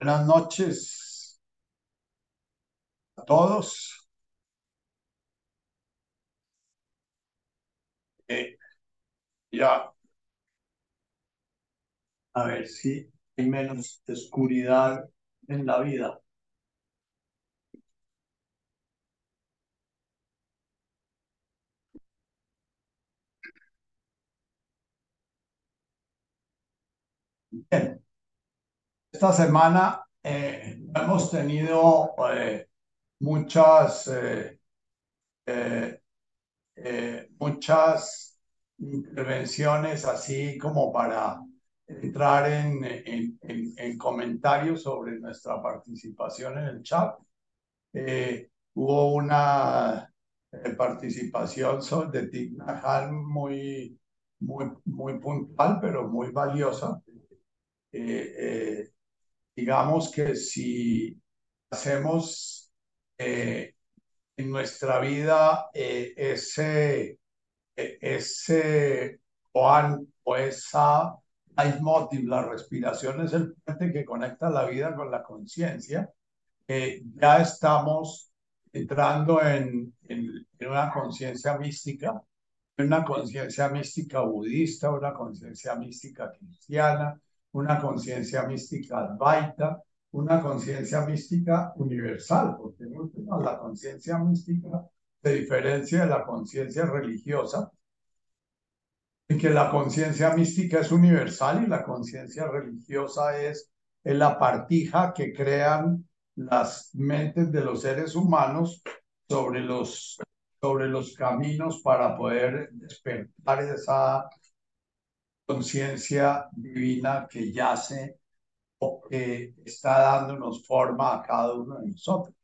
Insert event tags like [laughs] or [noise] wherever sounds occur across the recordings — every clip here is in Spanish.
Buenas noches a todos. Eh, ya, a ver si hay menos oscuridad en la vida. Bien. Esta semana eh, hemos tenido eh, muchas, eh, muchas intervenciones así como para entrar en, en, en, comentarios sobre nuestra participación en el chat. hubo una participación de Tigna muy, muy, muy puntual, pero muy valiosa. Digamos que si hacemos eh, en nuestra vida eh, ese, eh, ese o, esa leitmotiv, la respiración es el puente que conecta la vida con la conciencia, ya estamos entrando en, en, en una conciencia mística, una conciencia mística budista, una conciencia mística cristiana, una conciencia mística advaita, una conciencia mística universal, porque la conciencia mística se diferencia de la conciencia religiosa, en que la conciencia mística es universal y la conciencia religiosa es, la partija que crean las mentes de los seres humanos sobre los, sobre los caminos para poder despertar esa conciencia divina que yace o que está dándonos forma a cada uno de nosotros.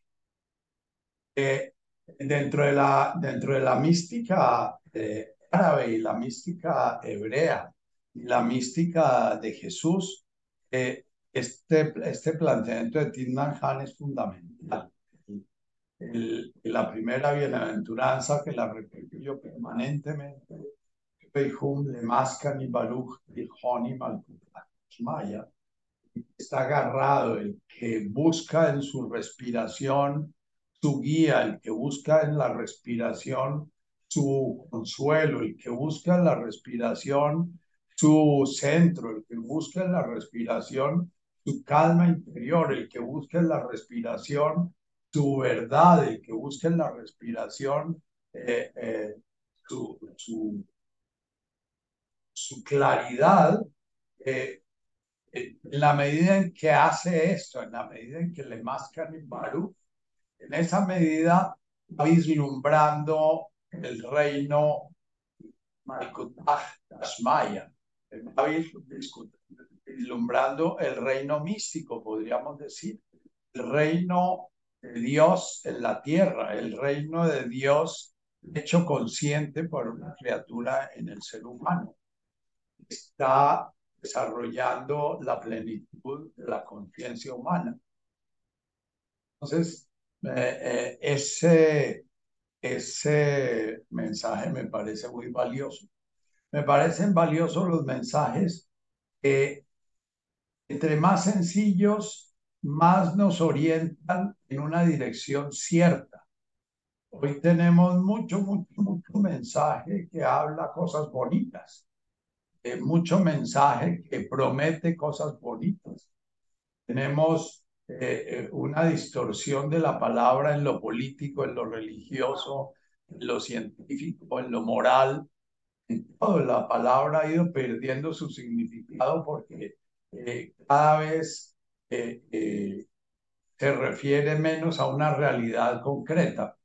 Eh, dentro, de la, dentro de la mística eh, árabe y la mística hebrea y la mística de Jesús, eh, este, este planteamiento de Tinman Han es fundamental. la primera bienaventuranza que la permanentemente Está agarrado el que busca en su respiración su guía, el que busca en la respiración su consuelo, el que busca en la respiración su centro, el que busca en la respiración su calma interior, el que busca en la respiración su verdad, el que busca en la respiración eh, eh, su, su, su claridad, eh, en la medida en que hace esto, en la medida en que le mascan en Baruch, en esa medida va vislumbrando el reino Tashmaya, va vislumbrando el reino místico, podríamos decir, el reino de Dios en la tierra, el reino de Dios hecho consciente por una criatura en el ser humano está desarrollando la plenitud de la conciencia humana. Entonces, eh, eh, ese, ese mensaje me parece muy valioso. Me parecen valiosos los mensajes que, entre más sencillos, más nos orientan en una dirección cierta. Hoy tenemos mucho, mucho, mucho mensaje que habla cosas bonitas, eh, mucho mensaje que promete cosas bonitas. Tenemos eh, eh, una distorsión de la palabra en lo político, en lo religioso, en lo científico, en lo moral. En todo la palabra ha ido perdiendo su significado porque cada vez se refiere menos a una realidad concreta.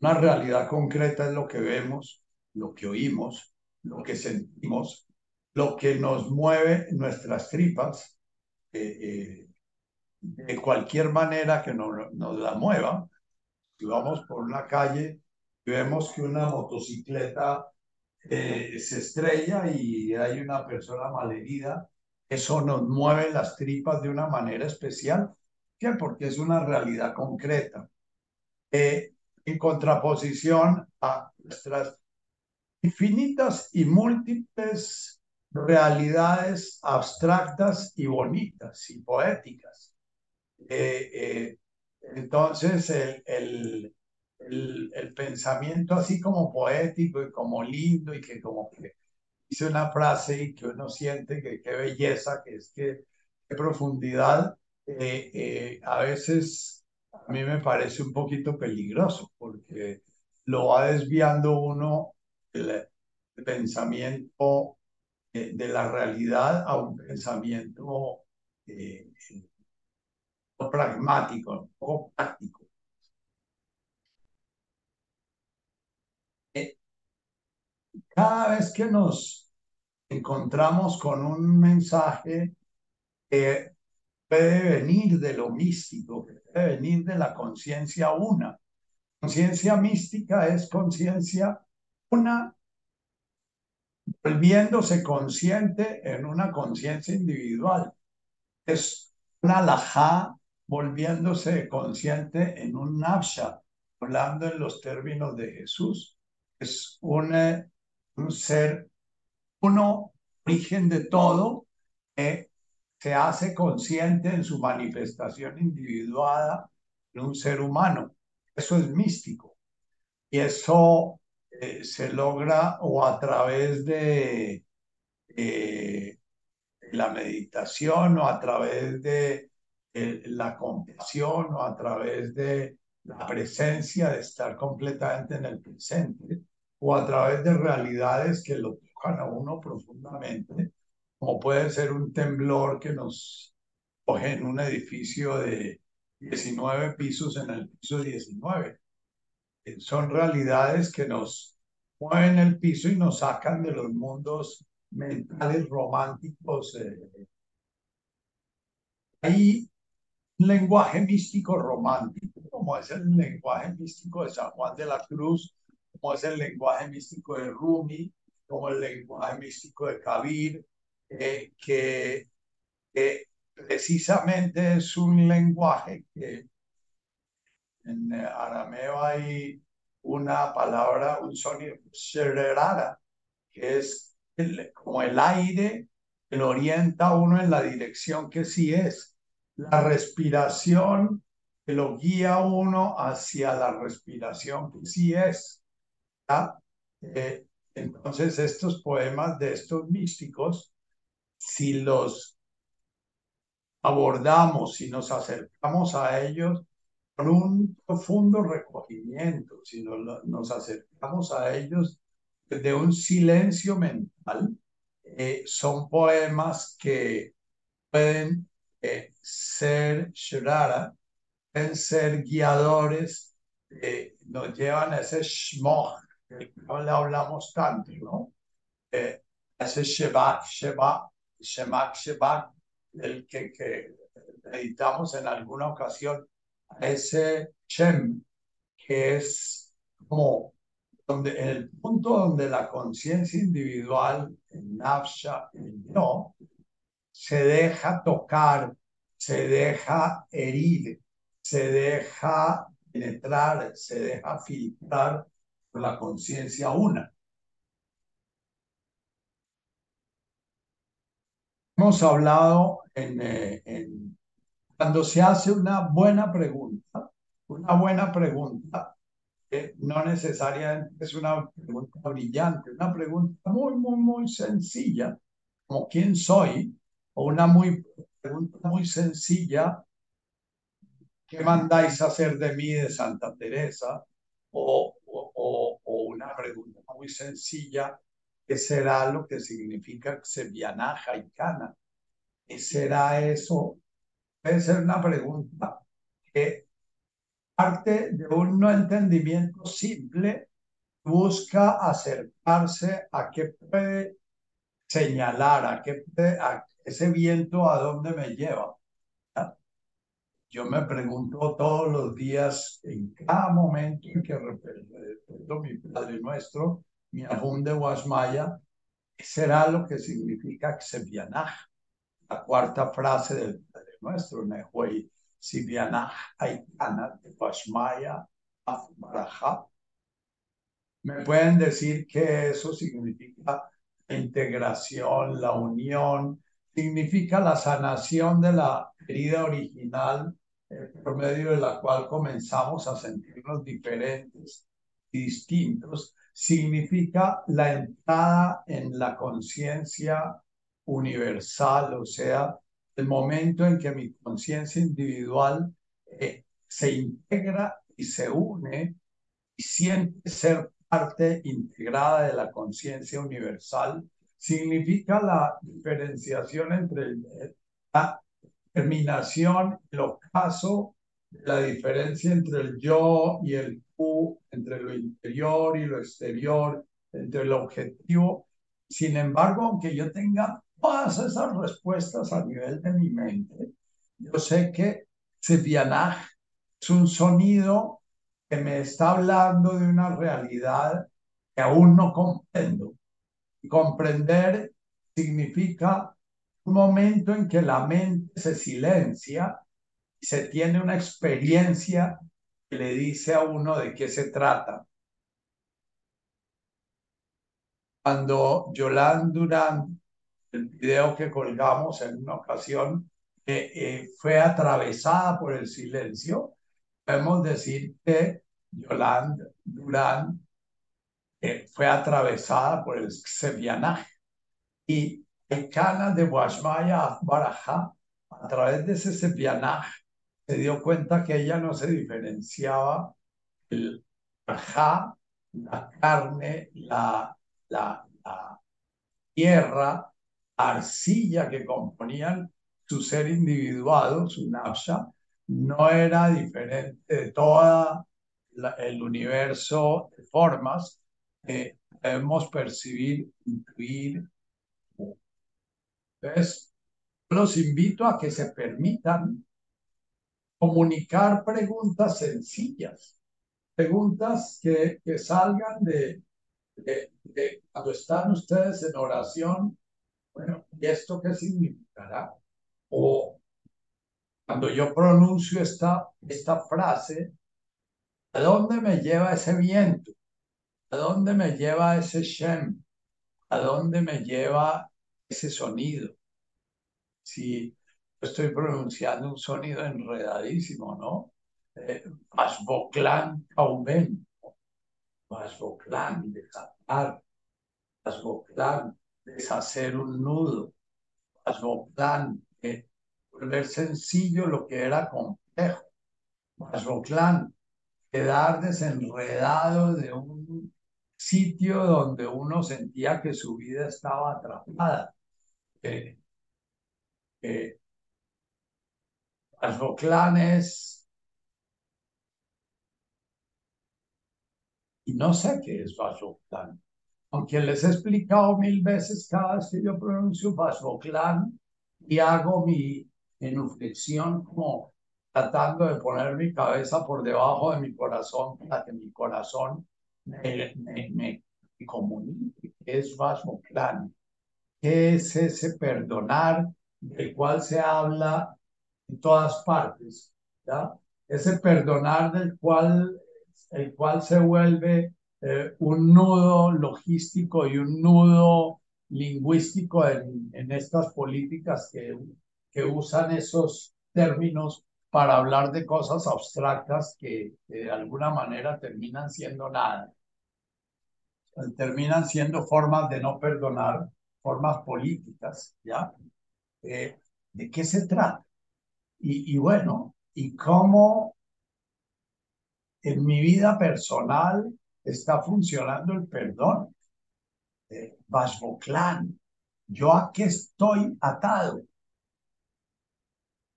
Una realidad concreta es lo que vemos, lo que oímos, lo que sentimos, lo que nos mueve nuestras tripas, eh, eh, de cualquier manera que nos, nos la mueva. Si vamos por una calle y vemos que una motocicleta eh, se estrella y hay una persona malherida, eso nos mueve las tripas de una manera especial, ¿qué? porque es una realidad concreta. en contraposición a nuestras infinitas y múltiples realidades abstractas y bonitas y poéticas. Eh, eh, entonces, el, el, el, pensamiento así como poético y como lindo y que como que dice una frase y que uno siente que qué belleza, que es que qué profundidad, eh, a veces a mí me parece un poquito peligroso porque lo va desviando uno el, pensamiento de la realidad a un pensamiento eh, pragmático, poco práctico. Eh, cada vez que nos encontramos con un mensaje que puede venir de lo místico, que puede venir de la conciencia una. Conciencia mística es conciencia una volviéndose consciente en una conciencia individual. Es una alajá volviéndose consciente en un nafsha, hablando en los términos de Jesús. Es un, eh, un ser, uno, origen de todo, que se hace consciente en su manifestación individuada en un ser humano. Eso es místico. Y eso eh, se logra o a través de eh, la meditación o a través de la compasión o a través de la presencia de estar completamente en el presente o a través de realidades que lo tocan a uno profundamente, como puede ser un temblor que nos coge en un edificio de 19 pisos en el piso 19 son realidades que nos mueven el piso y nos sacan de los mundos mentales románticos. Eh. Hay un lenguaje místico romántico, como es el lenguaje místico de San Juan de la Cruz, como es el lenguaje místico de Rumi, como el lenguaje místico de Kabir, eh, que precisamente es un lenguaje que en arameo hay una palabra, un sonido rara, que es como el aire que lo orienta a uno en la dirección que sí es. La respiración que lo guía a uno hacia la respiración que sí es. Eh, entonces, estos poemas de estos místicos, si los abordamos, si nos acercamos a ellos, un profundo recogimiento, si nos, acercamos a ellos de un silencio mental. Eh, son poemas que pueden eh, ser shrara, pueden ser guiadores, eh, nos llevan a ese shmoch, que no le hablamos tanto, ¿no? ese shebak, shebak, shemak, shebak, el que, que meditamos en alguna ocasión ese Shem, que es como donde, en el punto donde la conciencia individual, el nafsha, el yo, se deja tocar, se deja herir, se deja penetrar, se deja filtrar por la conciencia una. Hemos hablado en, eh, en cuando se hace una buena pregunta, una buena pregunta, eh, no necesariamente es una pregunta brillante, una pregunta muy, muy, muy sencilla, como quién soy, o una muy, pregunta muy sencilla, ¿qué mandáis hacer de mí de Santa Teresa? O, o, o una pregunta muy sencilla, ¿qué será lo que significa Xevianaja y Cana? ¿Qué será eso puede ser una pregunta que parte de un no entendimiento simple, busca acercarse a qué puede señalar, a qué puede, ese viento a dónde me lleva. Yo me pregunto todos los días, en cada momento en que repito mi Padre Nuestro, mi Ajum de Guasmaya, ¿qué será lo que significa Xevianaj? La cuarta frase del nuestro, Nehuay Sibianah Aikana de Pashmaya Me pueden decir que eso significa integración, la unión, significa la sanación de la herida original por medio de la cual comenzamos a sentirnos diferentes distintos, significa la entrada en la conciencia universal, o sea, el momento en que mi conciencia individual eh, se integra y se une y siente ser parte integrada de la conciencia universal, significa la diferenciación entre la terminación, el ocaso, la diferencia entre el yo y el tú, entre lo interior y lo exterior, entre el objetivo. Sin embargo, aunque yo tenga todas esas respuestas a nivel de mi mente, yo sé que Sevianaj es un sonido que me está hablando de una realidad que aún no comprendo. Y comprender significa un momento en que la mente se silencia y se tiene una experiencia que le dice a uno de qué se trata. Cuando Yolande Durán, el video que colgamos en una ocasión, eh, eh, fue atravesada por el silencio, podemos decir que Yolande Durán eh, fue atravesada por el sevianaje. Y Cana de Washmaya Baraja, a través de ese sevianaje, se dio cuenta que ella no se diferenciaba el ajá, la carne, la, la, la tierra, arcilla que componían su ser individuado, su nafsha, no era diferente de todo el universo de formas que debemos percibir, intuir. Entonces, los invito a que se permitan comunicar preguntas sencillas, preguntas que, que salgan de, de, de, cuando están ustedes en oración, bueno, ¿y esto qué significará? O cuando yo pronuncio esta, esta frase, ¿a dónde me lleva ese viento? ¿A dónde me lleva ese Shem? ¿A dónde me lleva ese sonido? Si estoy pronunciando un sonido enredadísimo, ¿no? Eh, Vasboclán Kauben, Vasboclán, desatar, Vasboclán, deshacer un nudo, eh, volver sencillo lo que era complejo, Vasboclán, quedar desenredado de un sitio donde uno sentía que su vida estaba atrapada. Eh, eh, clanes y no sé qué es Vasoclan. Aunque les he explicado mil veces cada vez que yo pronuncio Vasoclan y hago mi inflexión como tratando de poner mi cabeza por debajo de mi corazón para que mi corazón me, me, me comunique. ¿Qué es Vasoclan? ¿Qué es ese perdonar del cual se habla en todas partes, ¿ya? Ese perdonar del cual, el cual se vuelve eh, un nudo logístico y un nudo lingüístico en, en estas políticas que, que usan esos términos para hablar de cosas abstractas que, de alguna manera terminan siendo nada. Terminan siendo formas de no perdonar, formas políticas, ¿ya? Eh, ¿De qué se trata? Y, bueno, y cómo en mi vida personal está funcionando el perdón. Eh, ¿yo a qué estoy atado?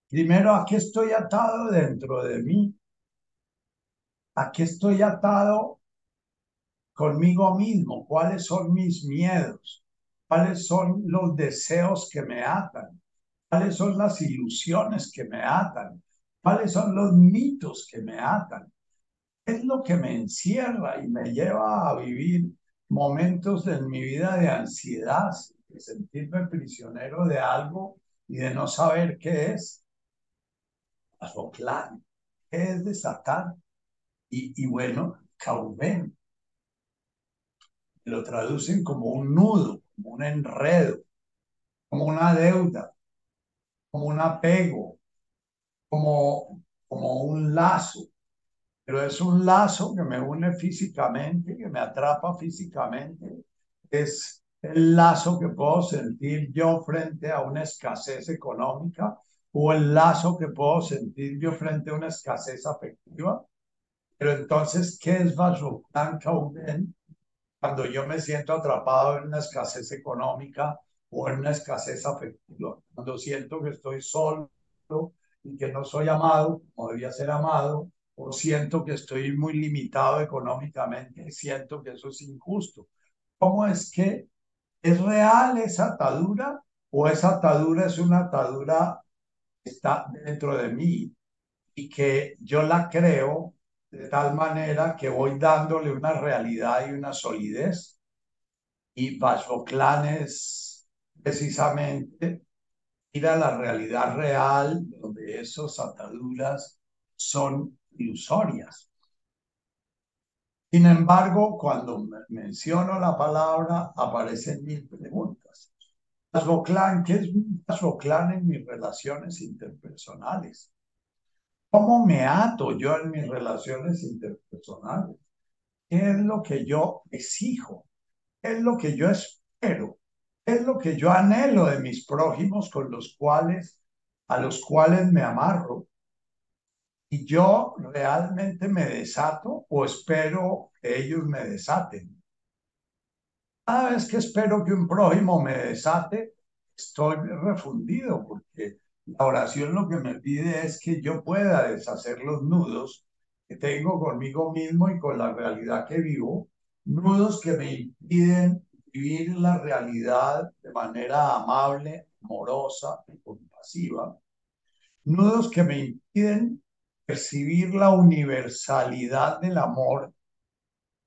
Primero, ¿a qué estoy atado dentro de mí? ¿A qué estoy atado conmigo mismo? ¿Cuáles son mis miedos? ¿Cuáles son los deseos que me atan? cuáles son las ilusiones que me atan, cuáles son los mitos que me atan, es lo que me encierra y me lleva a vivir momentos en mi vida de ansiedad, de sentirme prisionero de algo y de no saber qué es. claro, ¿qué es desatar? Y, y bueno, Cauben, lo traducen como un nudo, como un enredo, como una deuda, como un apego, como, como un lazo. Pero es un lazo que me une físicamente, que me atrapa físicamente. Es el lazo que puedo sentir yo frente a una escasez económica o el lazo que puedo sentir yo frente a una escasez afectiva. Pero entonces, ¿qué es Vajraplan Kauben? Cuando yo me siento atrapado en una escasez económica o en una escasez afectiva, cuando siento que estoy solo y que no soy amado como debía ser amado, o siento que estoy muy limitado económicamente, siento que eso es injusto. ¿Cómo es que es real esa atadura o esa atadura es una atadura que está dentro de mí y que yo la creo de tal manera que voy dándole una realidad y una solidez? Y Vajroclan es precisamente ir a la realidad real donde esas ataduras son ilusorias. Sin embargo, cuando menciono la palabra, aparecen mil preguntas. ¿qué es en mis relaciones interpersonales? ¿Cómo me ato yo en mis relaciones interpersonales? ¿Qué es lo que yo exijo? ¿Qué es lo que yo espero? ¿Qué es lo que yo anhelo de mis prójimos con los cuales, a los cuales me amarro? ¿Y yo realmente me desato o espero que ellos me desaten? Cada vez que espero que un prójimo me desate, estoy refundido porque la oración lo que me pide es que yo pueda deshacer los nudos que tengo conmigo mismo y con la realidad que vivo, nudos que me impiden vivir la realidad de manera amable, amorosa y compasiva, nudos que me impiden percibir la universalidad del amor,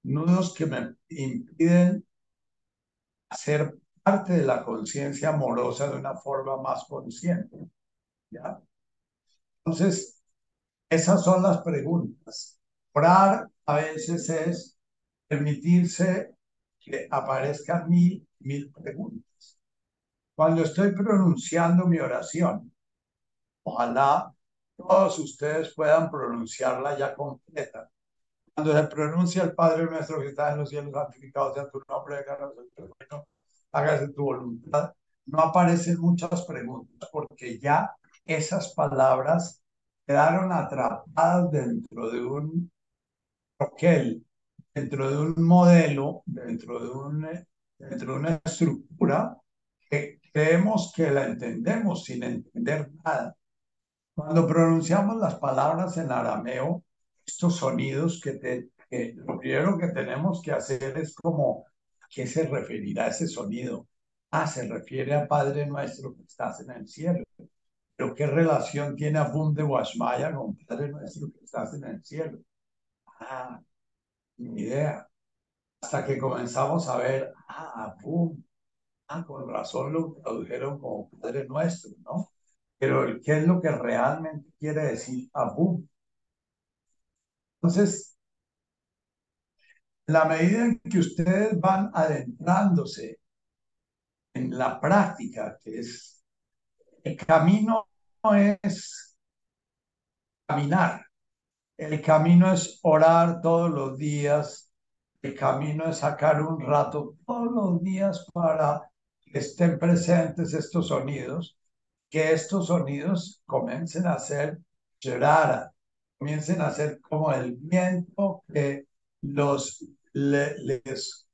nudos que me impiden ser parte de la conciencia amorosa de una forma más consciente. ¿ya? Entonces, esas son las preguntas. Orar a veces es permitirse que aparezcan mil, mil preguntas. Cuando estoy pronunciando mi oración, ojalá todos ustedes puedan pronunciarla ya completa. Cuando se pronuncia el Padre nuestro que está en los cielos, santificado sea tu nombre, hágase tu voluntad. No aparecen muchas preguntas porque ya esas palabras quedaron atrapadas dentro de un troquel, dentro de un modelo, dentro de, un, dentro de una estructura que creemos que la entendemos sin entender nada. Cuando pronunciamos las palabras en arameo, estos sonidos que, te, lo primero que tenemos que hacer es como, ¿a qué se referirá ese sonido? Ah, se refiere a Padre nuestro que estás en el cielo. Pero ¿qué relación tiene Abum de Washmaya con Padre nuestro que estás en el cielo? Ah, ni idea. Hasta que comenzamos a ver, ah, Abum, ah, con razón lo tradujeron como Padre nuestro, ¿no? Pero ¿qué es lo que realmente quiere decir Abum? Entonces, la medida en que ustedes van adentrándose en la práctica, que es el camino es caminar. El camino es orar todos los días. El camino es sacar un rato todos los días para que estén presentes estos sonidos, que estos sonidos comiencen a ser llorar, comiencen a ser como el viento que los les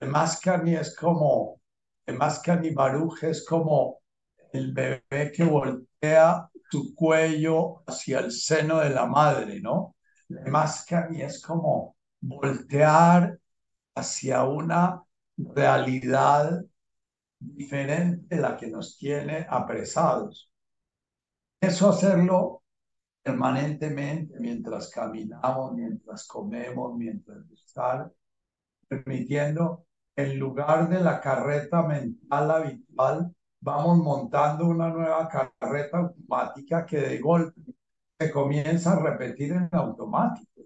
mascan y es como el mascan y baruj es como el bebé que voltea su cuello hacia el seno de la madre, ¿no? Mí es como voltear hacia una realidad diferente la que nos tiene apresados. Eso hacerlo permanentemente mientras caminamos, mientras comemos, mientras estar permitiendo en lugar de la carreta mental habitual vamos montando una nueva carreta automática que de golpe se comienza a repetir en automático.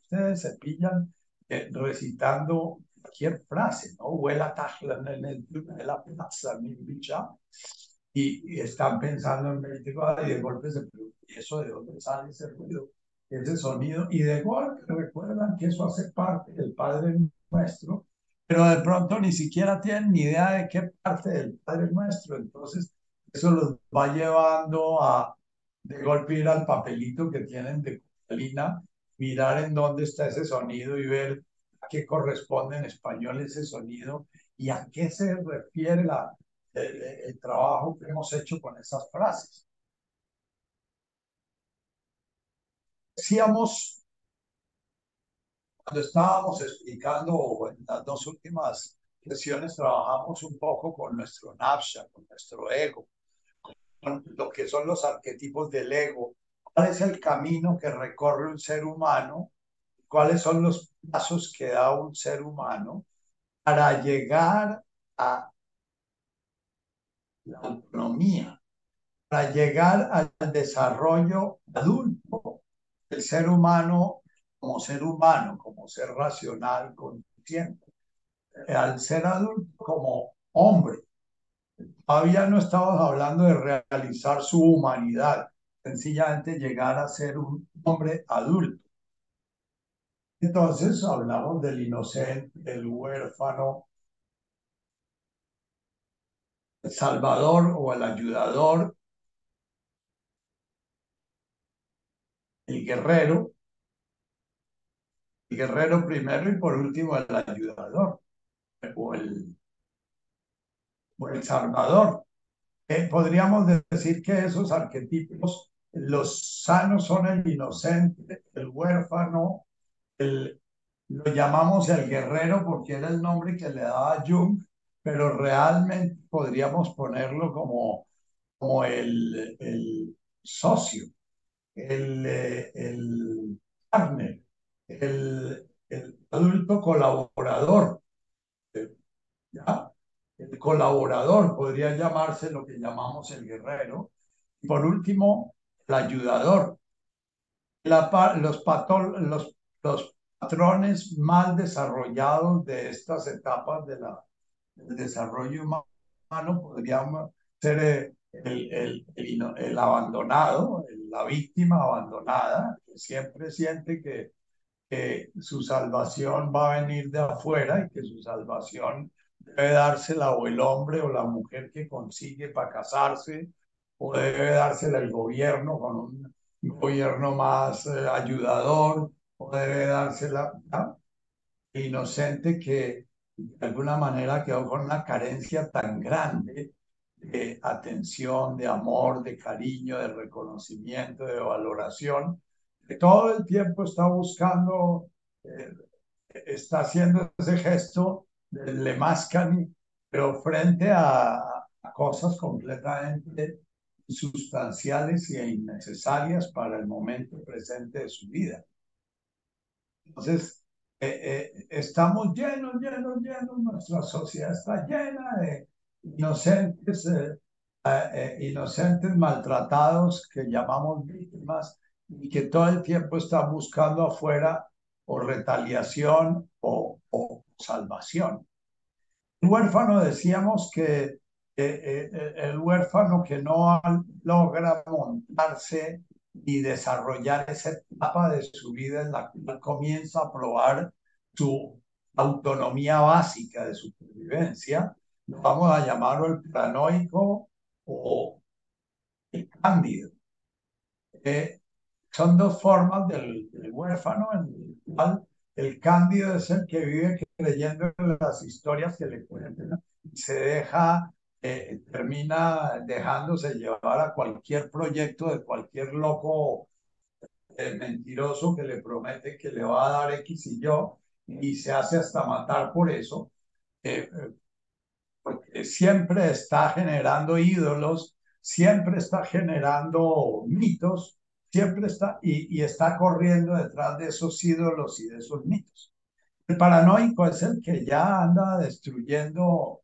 Ustedes se pillan eh, recitando cualquier frase, ¿no? Huela tajlan en el de la plaza, mi bicha. Y, están pensando en 24 y de golpe se ¿y eso de dónde sale ese ruido? Ese sonido. Y de golpe recuerdan que eso hace parte del Padre Nuestro, pero de pronto ni siquiera tienen ni idea de qué parte del Padre Nuestro. Entonces, eso los va llevando a de golpe ir al papelito que tienen de Catalina, mirar en dónde está ese sonido y ver qué corresponde en español ese sonido y a qué se refiere la, el, el trabajo que hemos hecho con esas frases. Decíamos, cuando estábamos explicando en las dos últimas sesiones, trabajamos un poco con nuestro nafsha, con nuestro ego, con lo que son los arquetipos del ego, cuál es el camino que recorre un ser humano, cuáles son los pasos que da un ser humano para llegar a la autonomía, para llegar al desarrollo adulto del ser humano como ser humano, como ser racional, consciente, al ser adulto como hombre. Todavía no estamos hablando de realizar su humanidad, sencillamente llegar a ser un hombre adulto. Entonces hablamos del inocente, del huérfano, el salvador o el ayudador, el guerrero, el guerrero primero y por último el ayudador o el, o el salvador. Eh, podríamos decir que esos arquetipos, los sanos son el inocente, el huérfano, lo llamamos el guerrero porque era el nombre que le daba Jung, pero realmente podríamos ponerlo como, como el, el socio, el, el partner, el, el adulto colaborador. ¿Ya? El colaborador podría llamarse lo que llamamos el guerrero. Y por último, el ayudador. La, los, patol, los los patrones mal desarrollados de estas etapas de la, del desarrollo humano podrían ser eh, el, el, el, el abandonado, la víctima abandonada, que siempre siente que, que su salvación va a venir de afuera y que su salvación debe dársela o el hombre o la mujer que consigue para casarse, o debe dársela el gobierno con un gobierno más eh, ayudador, o debe dársela inocente que de alguna manera quedó con una carencia tan grande de atención, de amor, de cariño, de reconocimiento, de valoración, que todo el tiempo está buscando, eh, está haciendo ese gesto del lemascani, pero frente a, a cosas completamente sustanciales e innecesarias para el momento presente de su vida. Entonces, eh, eh, estamos llenos, llenos, llenos, nuestra sociedad está llena de inocentes, eh, inocentes maltratados que llamamos víctimas y que todo el tiempo están buscando afuera o retaliación o, o salvación. El huérfano decíamos que el huérfano que no logra montarse y desarrollar esa etapa de su vida en la cual comienza a probar su autonomía básica de supervivencia, vamos a llamarlo el paranoico o el cándido. Eh, son dos formas del, del, huérfano en el cual el cándido es el que vive creyendo en las historias que le cuentan y se deja eh, termina dejándose llevar a cualquier proyecto de cualquier loco eh, mentiroso que le promete que le va a dar X y yo y se hace hasta matar por eso, eh, porque siempre está generando ídolos, siempre está generando mitos, siempre está y, y está corriendo detrás de esos ídolos y de esos mitos. El paranoico es el que ya anda destruyendo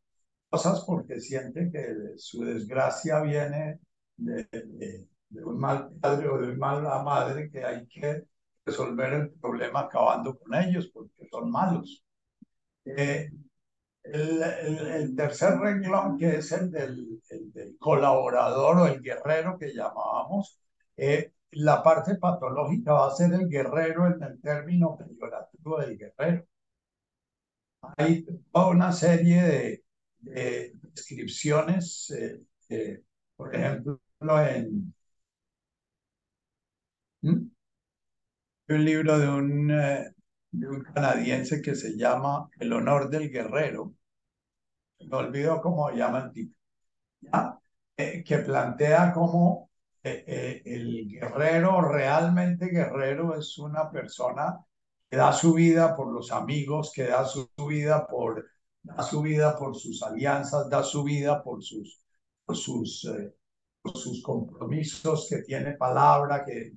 cosas porque siente que su desgracia viene de, de, de, un mal padre o de una mala madre que hay que resolver el problema acabando con ellos porque son malos. Eh, el, el, el, tercer renglón, que es el del, el del, colaborador o el guerrero que llamábamos, eh, la parte patológica va a ser el guerrero en el término peyorativo del guerrero. Hay toda una serie de, de descripciones, eh, eh, por ejemplo, en ¿Mm? un libro de un, eh, de un canadiense que se llama El honor del guerrero, me olvido cómo llama el tipo, ¿ya? Que plantea cómo el guerrero, realmente guerrero, es una persona que da su vida por los amigos, que da su, vida por, da su vida por sus alianzas, da su vida por sus, eh, sus compromisos, que tiene palabra, que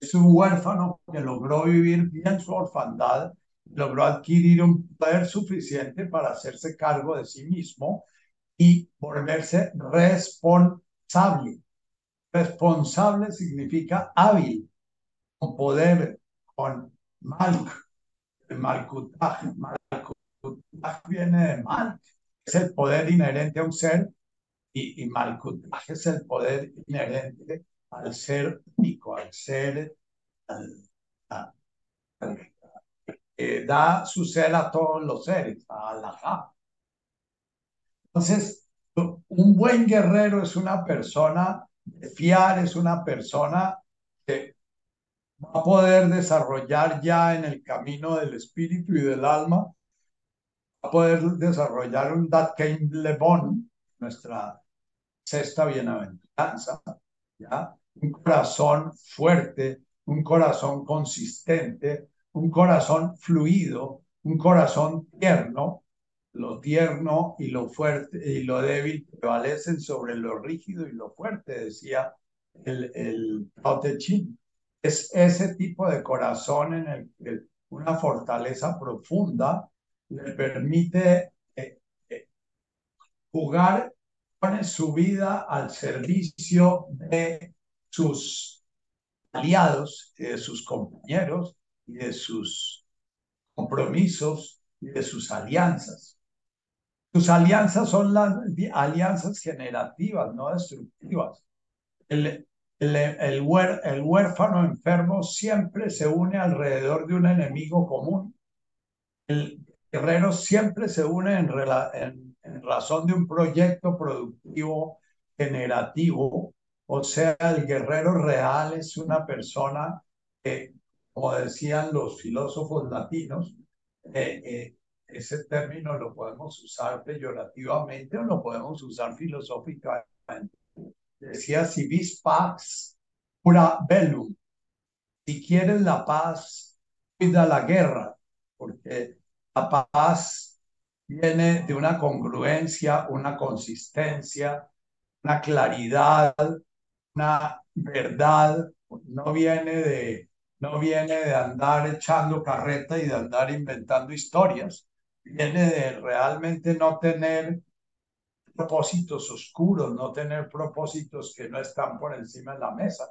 es un huérfano que logró vivir bien su orfandad, logró adquirir un poder suficiente para hacerse cargo de sí mismo y volverse responsable. Responsable significa hábil, con poder, con malk, el malkutaj. Viene de malk, es el poder inherente a un ser, y, y es el poder inherente al ser único, al ser, eh, da su ser a todos los seres, a Allah. Entonces, un buen guerrero es una persona de fiar, es una persona que va a poder desarrollar ya en el camino del espíritu y del alma, a poder desarrollar un Datkein Lebon, nuestra sexta bienaventuranza, ¿ya? un corazón fuerte, un corazón consistente, un corazón fluido, un corazón tierno, lo tierno y lo fuerte y lo débil prevalecen sobre lo rígido y lo fuerte, decía el, el Tao Te Ching. Es ese tipo de corazón en el que una fortaleza profunda le permite eh, eh, jugar, pone su vida al servicio de sus aliados, de sus compañeros y de sus compromisos y de sus alianzas. Sus alianzas son las alianzas generativas, no destructivas. El, el, el, el, huérfano enfermo siempre se une alrededor de un enemigo común. El guerrero siempre se une en, en, en razón de un proyecto productivo generativo. O sea, el guerrero real es una persona que, como decían los filósofos latinos, eh, eh, ese término lo podemos usar peyorativamente o lo podemos usar filosóficamente. Decía, si vis pax, pura bellum. Si quieres la paz, cuida la guerra, porque la paz viene de una congruencia, una consistencia, una claridad, una verdad, no viene de no viene de andar echando carreta y de andar inventando historias, viene de realmente no tener propósitos oscuros, no tener propósitos que no están por encima de la mesa.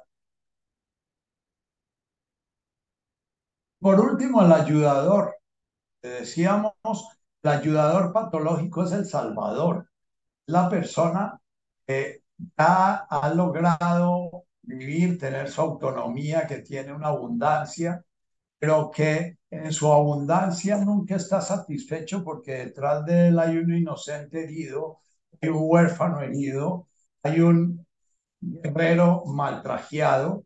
Por último, el ayudador. Decíamos, el ayudador patológico es el salvador, la persona que ha logrado vivir, tener su autonomía, que tiene una abundancia, pero que en su abundancia nunca está satisfecho porque detrás de él hay un inocente herido, hay un huérfano herido, hay un guerrero maltrajeado,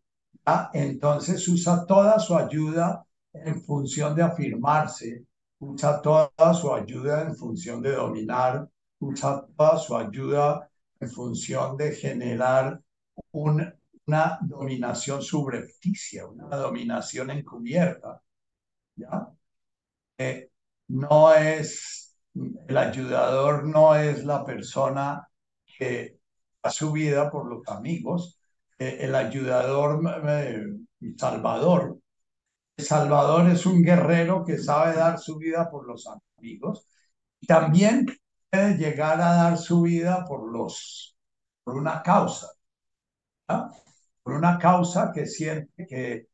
entonces usa toda su ayuda en función de afirmarse, usa toda su ayuda en función de dominar, usa toda su ayuda en función de generar un una dominación subrepticia, una dominación encubierta. ¿ya? Eh, no es, el ayudador no es la persona que da su vida por los amigos, eh, el ayudador, eh, Salvador. Salvador es un guerrero que sabe dar su vida por los amigos. Y también puede llegar a dar su vida por los por una causa. ¿ya? por una causa que siente que,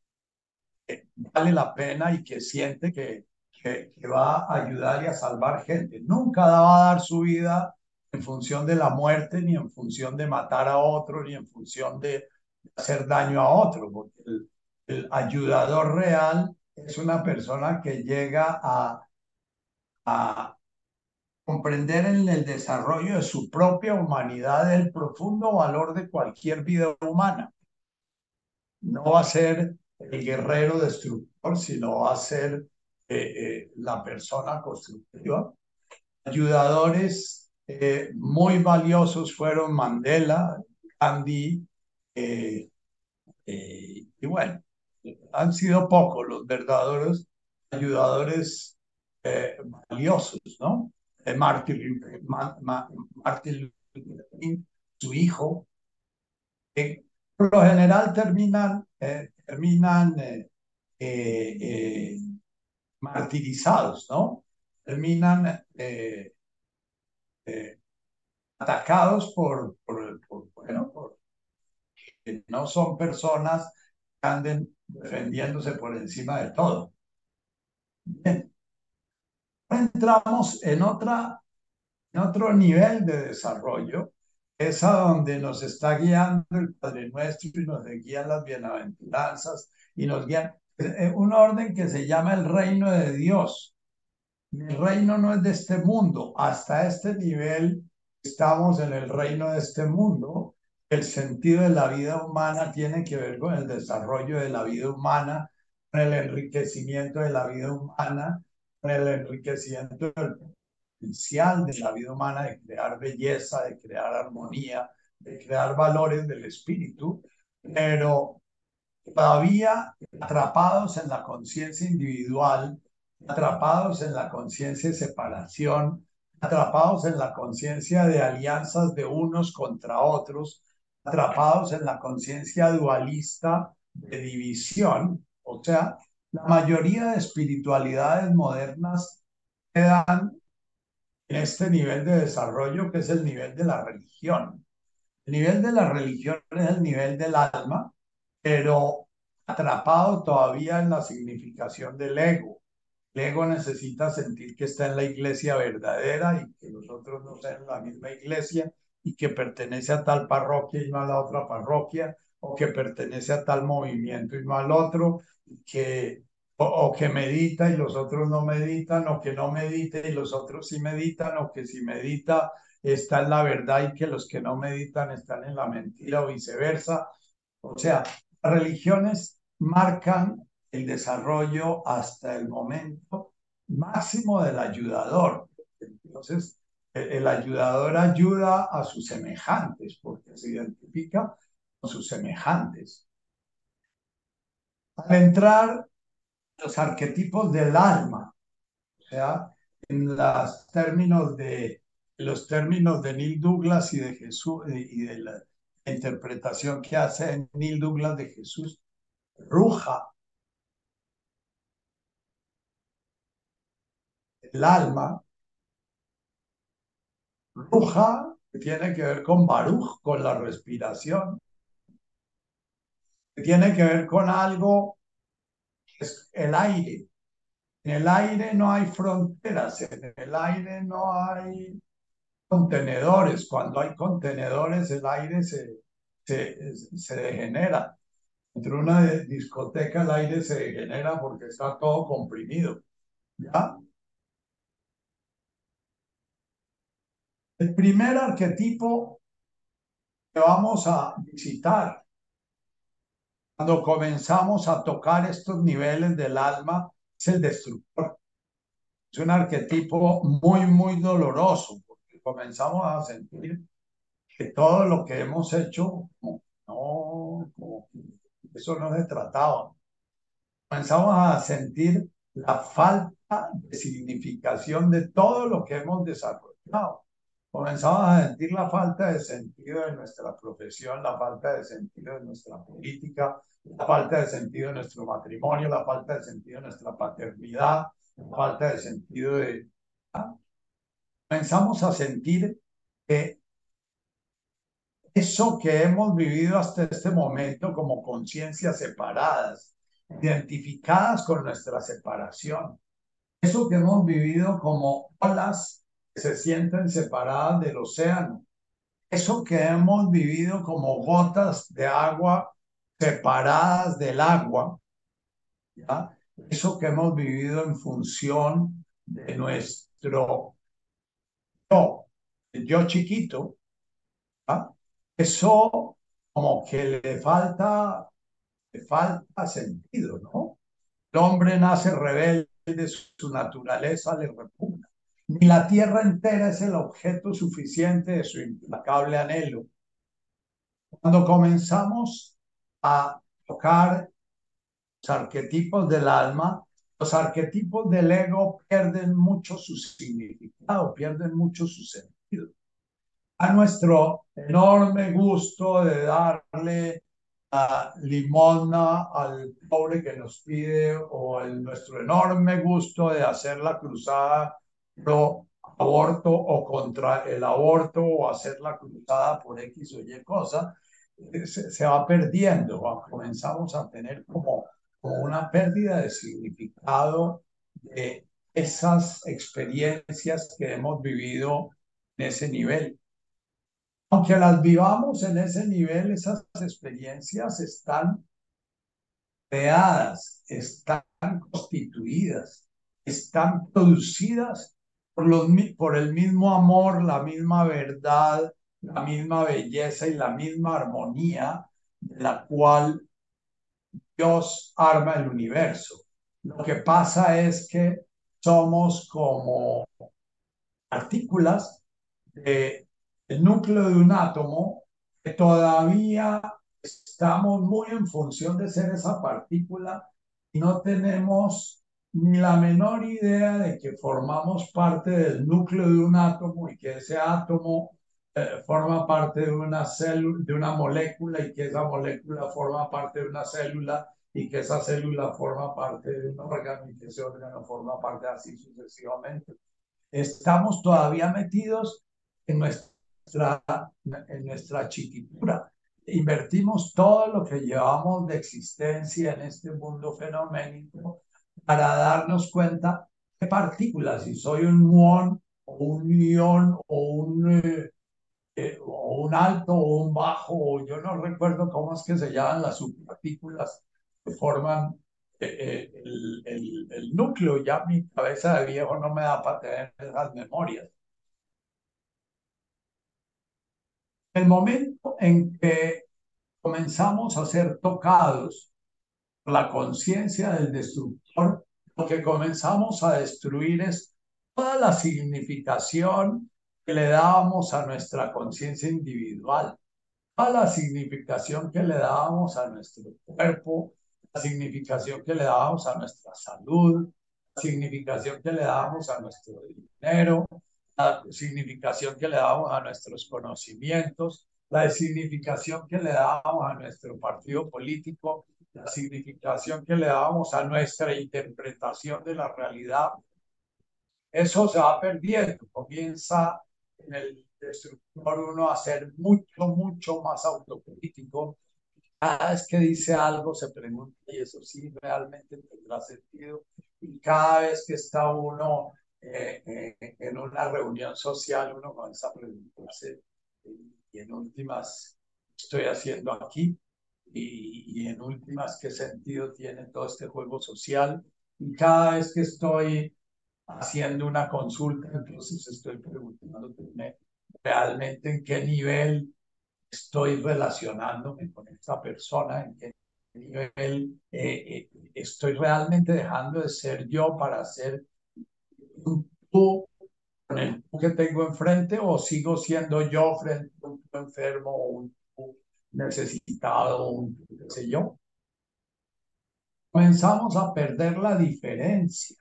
vale la pena y que siente que, que, va a ayudar y a salvar gente. Nunca va a dar su vida en función de la muerte, ni en función de matar a otro, ni en función de hacer daño a otro, el ayudador real es una persona que llega a, comprender en el desarrollo de su propia humanidad el profundo valor de cualquier vida humana. No va a ser el guerrero destructor, sino va a ser eh, eh, la persona constructiva. Ayudadores eh, muy valiosos fueron Mandela, Gandhi, y bueno, han sido pocos los verdaderos ayudadores valiosos, ¿no? Martin, Martin su hijo, que por lo general terminan, terminan martirizados, ¿no? Terminan eh, eh, atacados por, por, bueno, por, que no son personas que anden defendiéndose por encima de todo. Bien. Entramos en, otra, en otro nivel de desarrollo, es a donde nos está guiando el Padre Nuestro y nos guían las bienaventuranzas y nos guían eh, un orden que se llama el reino de Dios. El reino no es de este mundo. Hasta este nivel estamos en el reino de este mundo. El sentido de la vida humana tiene que ver con el desarrollo de la vida humana, con el enriquecimiento de la vida humana, con el enriquecimiento del potencial de la vida humana de crear belleza, de crear armonía, de crear valores del espíritu, pero todavía atrapados en la conciencia individual, atrapados en la conciencia de separación, atrapados en la conciencia de alianzas de unos contra otros, atrapados en la conciencia dualista de división. O sea, la mayoría de espiritualidades modernas quedan en este nivel de desarrollo que es el nivel de la religión. El nivel de la religión es el nivel del alma, pero atrapado todavía en la significación del ego. El ego necesita sentir que está en la iglesia verdadera y que nosotros no sean la misma iglesia y que pertenece a tal parroquia y no a la otra parroquia, o que pertenece a tal movimiento y no al otro, que, o, o, que medita y los otros no meditan, o que no medite y los otros sí meditan, o que si medita está en la verdad y que los que no meditan están en la mentira o viceversa. O sea, religiones marcan el desarrollo hasta el momento máximo del ayudador. Entonces, el, ayudador ayuda a sus semejantes porque se identifica con sus semejantes. Al entrar los arquetipos del alma, o sea, en los términos de los términos de Neil Douglas y de Jesús y de la interpretación que hace Neil Douglas de Jesús, Ruja, el alma, Ruja, que tiene que ver con Baruch, con la respiración, que tiene que ver con algo, es el aire. En el aire no hay fronteras, en el aire no hay contenedores. Cuando hay contenedores, el aire se, se, se degenera. Entre una discoteca el aire se degenera porque está todo comprimido. ¿Ya? El primer arquetipo que vamos a visitar cuando comenzamos a tocar estos niveles del alma es el destructor. Es un arquetipo muy, muy doloroso porque comenzamos a sentir que todo lo que hemos hecho, no, eso no se trataba. Comenzamos a sentir la falta de significación de todo lo que hemos desarrollado. Comenzamos a sentir la falta de sentido de nuestra profesión, la falta de sentido de nuestra política, la falta de sentido de nuestro matrimonio, la falta de sentido de nuestra paternidad, la falta de sentido de... ¿ah? Comenzamos a sentir que eso que hemos vivido hasta este momento como conciencias separadas, identificadas con nuestra separación, eso que hemos vivido como olas se sienten separadas del océano, eso que hemos vivido como gotas de agua separadas del agua, ¿ya? eso que hemos vivido en función de nuestro yo, yo chiquito, eso como que le falta, le falta sentido, ¿no? El hombre nace rebelde, su naturaleza le repugna. Ni la tierra entera es el objeto suficiente de su implacable anhelo. Cuando comenzamos a tocar los arquetipos del alma, los arquetipos del ego pierden mucho su significado, pierden mucho su sentido. A nuestro enorme gusto de darle la limosna al pobre que nos pide o el, nuestro enorme gusto de hacer la cruzada pro aborto o contra el aborto o hacer la cruzada por X o Y cosa, se, se va perdiendo, comenzamos a tener como, como una pérdida de significado de esas experiencias que hemos vivido en ese nivel. Aunque las vivamos en ese nivel, esas experiencias están creadas, están constituidas, están producidas por, los, por el mismo amor, la misma verdad, la misma belleza y la misma armonía de la cual Dios arma el universo. Lo que pasa es que somos como partículas del núcleo de un átomo que todavía estamos muy en función de ser esa partícula y no tenemos ni la menor idea de que formamos parte del núcleo de un átomo y que ese átomo eh, forma parte de una célula, de una molécula y que esa molécula forma parte de una célula y que esa célula forma parte de un órgano y que ese órgano forma parte así sucesivamente. Estamos todavía metidos en nuestra, en nuestra chiquitura. Invertimos todo lo que llevamos de existencia en este mundo fenoménico para darnos cuenta qué partículas, si soy un muón o un ion o un, eh, eh, o un alto o un bajo, o yo no recuerdo cómo es que se llaman las subpartículas que forman eh, el, el, el, núcleo. Ya mi cabeza de viejo no me da para tener esas memorias. El momento en que comenzamos a ser tocados la conciencia del destructor, lo que comenzamos a destruir es toda la significación que le dábamos a nuestra conciencia individual, toda la significación que le dábamos a nuestro cuerpo, la significación que le dábamos a nuestra salud, la significación que le dábamos a nuestro dinero, la significación que le dábamos a nuestros conocimientos, la significación que le dábamos a nuestro partido político, la significación que le dábamos a nuestra interpretación de la realidad, eso se va perdiendo. Comienza en el destructor uno a ser mucho, mucho más autocrítico. Cada vez que dice algo se pregunta, y eso sí realmente tendrá sentido. Y cada vez que está uno eh, eh, en una reunión social, uno comienza a preguntarse, y en últimas, estoy haciendo aquí? Y, y, en últimas, ¿qué sentido tiene todo este juego social? Y cada vez que estoy haciendo una consulta, entonces estoy preguntándome realmente en qué nivel estoy relacionándome con esta persona, en qué nivel eh, eh, estoy realmente dejando de ser yo para ser un tú con el que tengo enfrente o sigo siendo yo frente a un enfermo o un necesitado, qué sé yo. Comenzamos a perder la diferencia.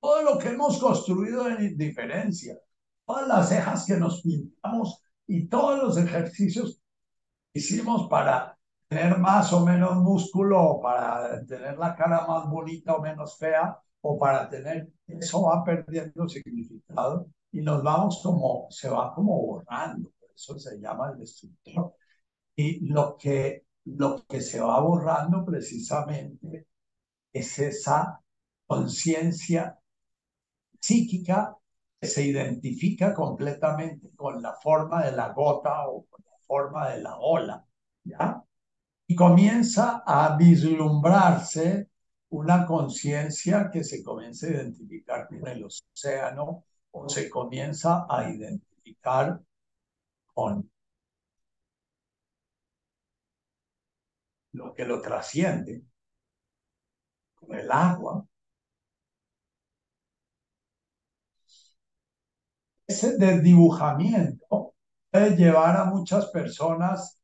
Todo lo que hemos construido en diferencia, todas las cejas que nos pintamos y todos los ejercicios que hicimos para tener más o menos músculo, para tener la cara más bonita o menos fea, o para tener, eso va perdiendo significado y nos vamos como, se va como borrando, eso se llama el destructor. Y lo que, lo que se va borrando precisamente es esa conciencia psíquica que se identifica completamente con la forma de la gota o con la forma de la ola, ¿ya? Y comienza a vislumbrarse una conciencia que se comienza a identificar con el océano o se comienza a identificar con lo que lo trasciende, con el agua. Ese desdibujamiento puede llevar a muchas personas,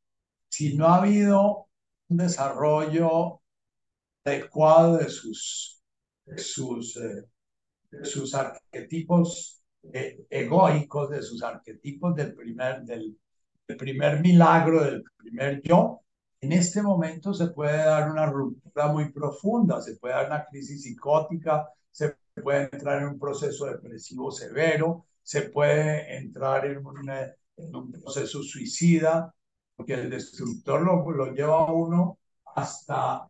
si no ha habido un desarrollo adecuado de sus, sus, eh, sus arquetipos eh, egoicos, de sus arquetipos del primer, del, primer milagro, del primer yo, en este momento se puede dar una ruptura muy profunda, se puede dar una crisis psicótica, se puede entrar en un proceso depresivo severo, se puede entrar en, en un proceso suicida, porque el destructor lo, lo lleva a uno hasta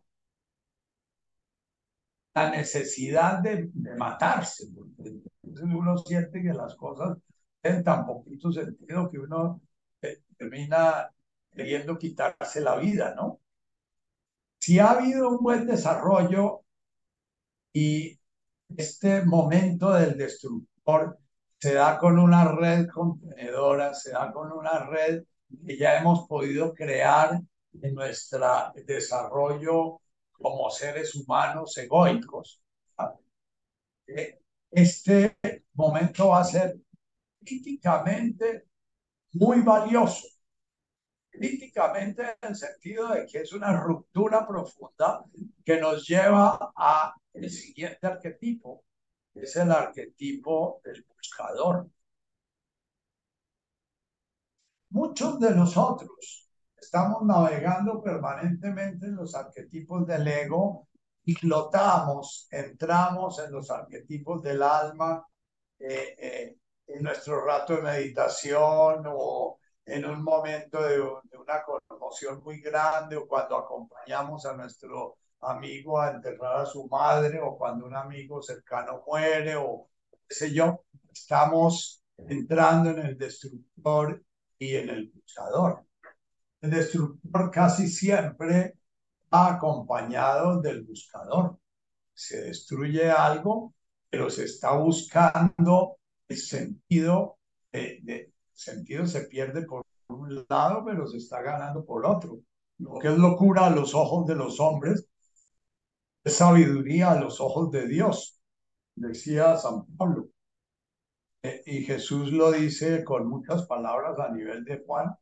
la necesidad de, de matarse. Uno siente que las cosas tienen tan poquito sentido que uno eh, termina queriendo quitarse la vida, ¿no? Si ha habido un buen desarrollo y este momento del destructor se da con una red contenedora, se da con una red que ya hemos podido crear en nuestro desarrollo como seres humanos egoicos. Este momento va a ser críticamente muy valioso críticamente en el sentido de que es una ruptura profunda que nos lleva a el siguiente arquetipo, que es el arquetipo del buscador. Muchos de nosotros estamos navegando permanentemente en los arquetipos del ego y flotamos, entramos en los arquetipos del alma eh, eh, en nuestro rato de meditación o en un momento de, una conmoción muy grande o cuando acompañamos a nuestro amigo a enterrar a su madre o cuando un amigo cercano muere o qué sé yo, estamos entrando en el destructor y en el buscador. El destructor casi siempre va acompañado del buscador. Se destruye algo, pero se está buscando el sentido de, sentido se pierde por un lado, pero se está ganando por otro. Lo que es locura a los ojos de los hombres es sabiduría a los ojos de Dios, decía San Pablo. Eh, y Jesús lo dice con muchas palabras a nivel de Juan,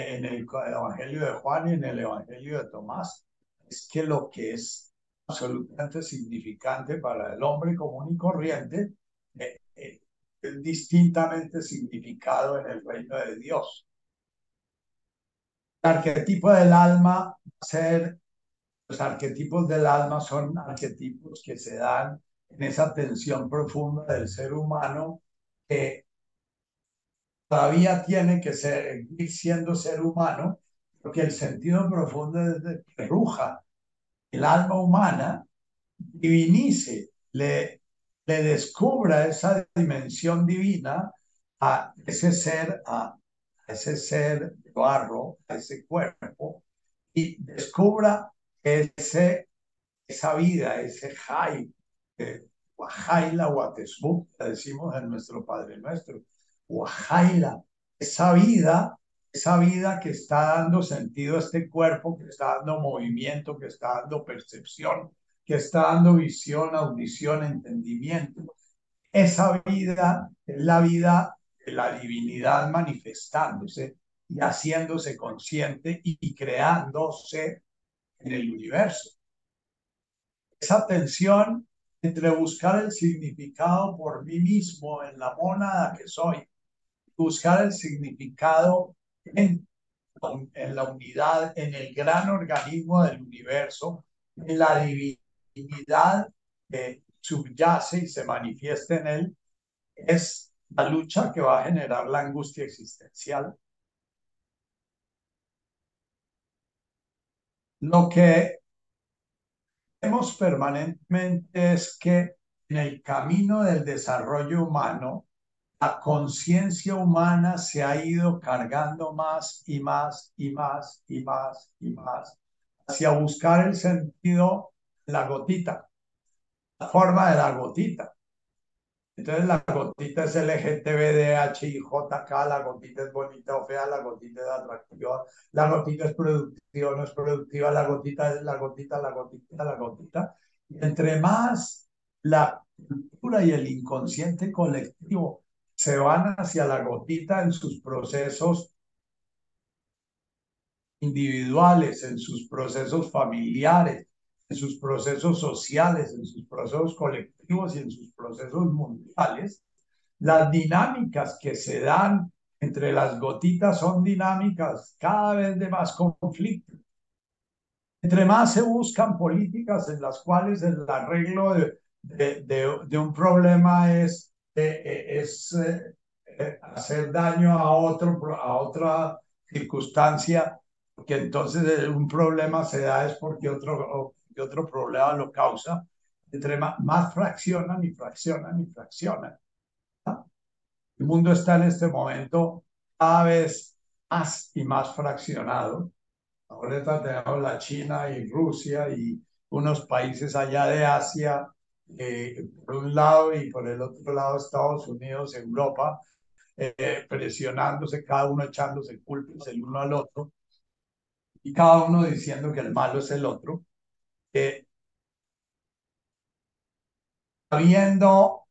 en el Evangelio de Juan y en el Evangelio de Tomás. Es que lo que es absolutamente significante para el hombre común y corriente eh, eh, es distintamente significado en el reino de Dios. El arquetipo del alma ser, los arquetipos del alma son arquetipos que se dan en esa tensión profunda del ser humano que todavía tiene que seguir siendo ser humano, porque el sentido profundo es de que ruja el alma humana, divinice, le le descubra esa dimensión divina a ese ser, a ese ser de barro, a ese cuerpo, y descubra ese, esa vida, ese jai, eh, Wahaila Watesbu, decimos en nuestro Padre Nuestro, Wahaila, esa vida, esa vida que está dando sentido a este cuerpo, que está dando movimiento, que está dando percepción, que está dando visión, audición, entendimiento. Esa vida es la vida de la divinidad manifestándose y haciéndose consciente y creándose en el universo. Esa tensión entre buscar el significado por mí mismo en la mónada que soy, buscar el significado en, la unidad, en el gran organismo del universo, en la divinidad divinidad que subyace y se manifiesta en él es la lucha que va a generar la angustia existencial. Lo que vemos permanentemente es que en el camino del desarrollo humano, la conciencia humana se ha ido cargando más y más y más y más y más hacia buscar el sentido la gotita, la forma de la gotita. Entonces la gotita es LGTBDHIJK, la gotita es bonita o fea, la gotita es atractiva, la gotita es productiva o no es productiva, la gotita es la gotita, la gotita, la gotita. Y entre más la cultura y el inconsciente colectivo se van hacia la gotita en sus procesos individuales, en sus procesos familiares, en sus procesos sociales, en sus procesos colectivos y en sus procesos mundiales, las dinámicas que se dan entre las gotitas son dinámicas cada vez de más conflicto. Entre más se buscan políticas en las cuales el arreglo de, de, un problema es, es eh, hacer daño a, otro, a otra circunstancia, porque entonces un problema se da es porque otro, otro problema lo causa, entre más, fraccionan y fraccionan y fraccionan. El mundo está en este momento cada vez más y más fraccionado. Ahorita tenemos la China y Rusia y unos países allá de Asia, eh, por un lado, y por el otro lado Estados Unidos, Europa, eh, presionándose, cada uno echándose culpas el uno al otro, y cada uno diciendo que el malo es el otro eh, habiendo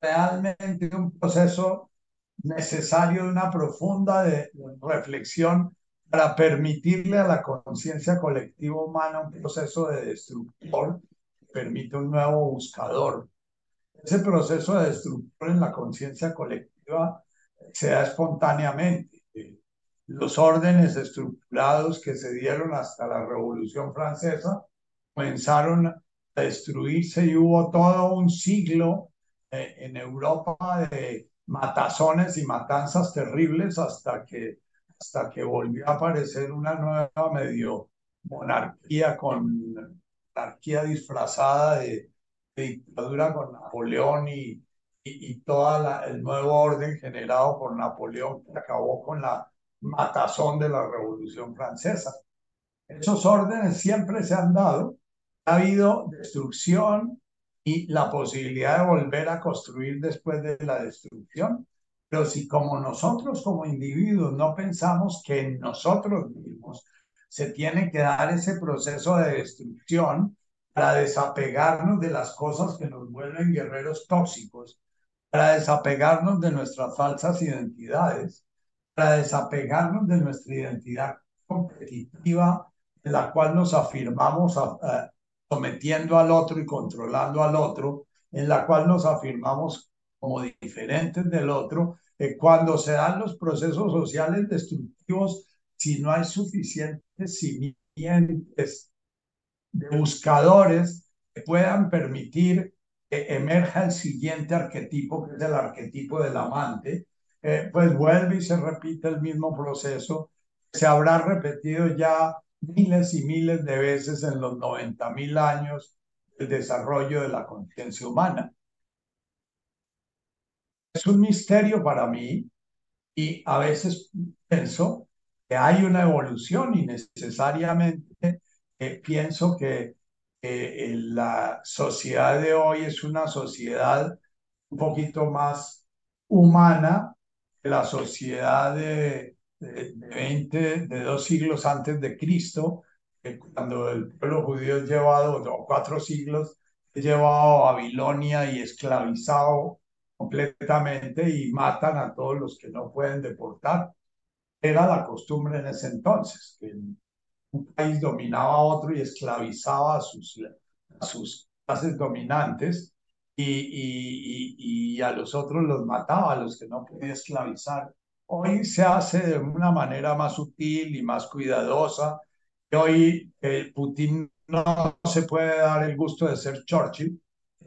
realmente un proceso necesario de una profunda de, reflexión para permitirle a la conciencia colectiva humana un proceso de destructor permite un nuevo buscador. Ese proceso de destructor en la conciencia colectiva se da espontáneamente. Los órdenes estructurados que se dieron hasta la Revolución Francesa comenzaron a destruirse y hubo todo un siglo eh, en Europa de matazones y matanzas terribles hasta que, hasta que volvió a aparecer una nueva medio monarquía con monarquía disfrazada de, dictadura con Napoleón y, y, y todo el nuevo orden generado por Napoleón que acabó con la matazón de la Revolución Francesa. Esos órdenes siempre se han dado ha habido destrucción y la posibilidad de volver a construir después de la destrucción. Pero si como nosotros como individuos no pensamos que en nosotros mismos se tiene que dar ese proceso de destrucción para desapegarnos de las cosas que nos vuelven guerreros tóxicos, para desapegarnos de nuestras falsas identidades, para desapegarnos de nuestra identidad competitiva en la cual nos afirmamos a, sometiendo al otro y controlando al otro, en la cual nos afirmamos como diferentes del otro, eh, cuando se dan los procesos sociales destructivos, si no hay suficientes simientes de buscadores que puedan permitir que emerja el siguiente arquetipo, que es el arquetipo del amante, eh, pues vuelve y se repite el mismo proceso. Se habrá repetido ya miles y miles de veces en los 90 mil años del desarrollo de la conciencia humana. Es un misterio para mí y a veces pienso hay una evolución y necesariamente pienso que la sociedad de hoy es una sociedad un poquito más humana que la sociedad de, de, 20, de dos siglos antes de Cristo, cuando el pueblo judío es llevado, o cuatro siglos, es llevado a Babilonia y esclavizado completamente y matan a todos los que no pueden deportar. Era la costumbre en ese entonces, que un país dominaba a otro y esclavizaba a sus, a sus clases dominantes y, y, y, a los otros los mataba, a los que no podía esclavizar. Hoy se hace de una manera más sutil y más cuidadosa. Hoy eh, Putin no se puede dar el gusto de ser Churchill,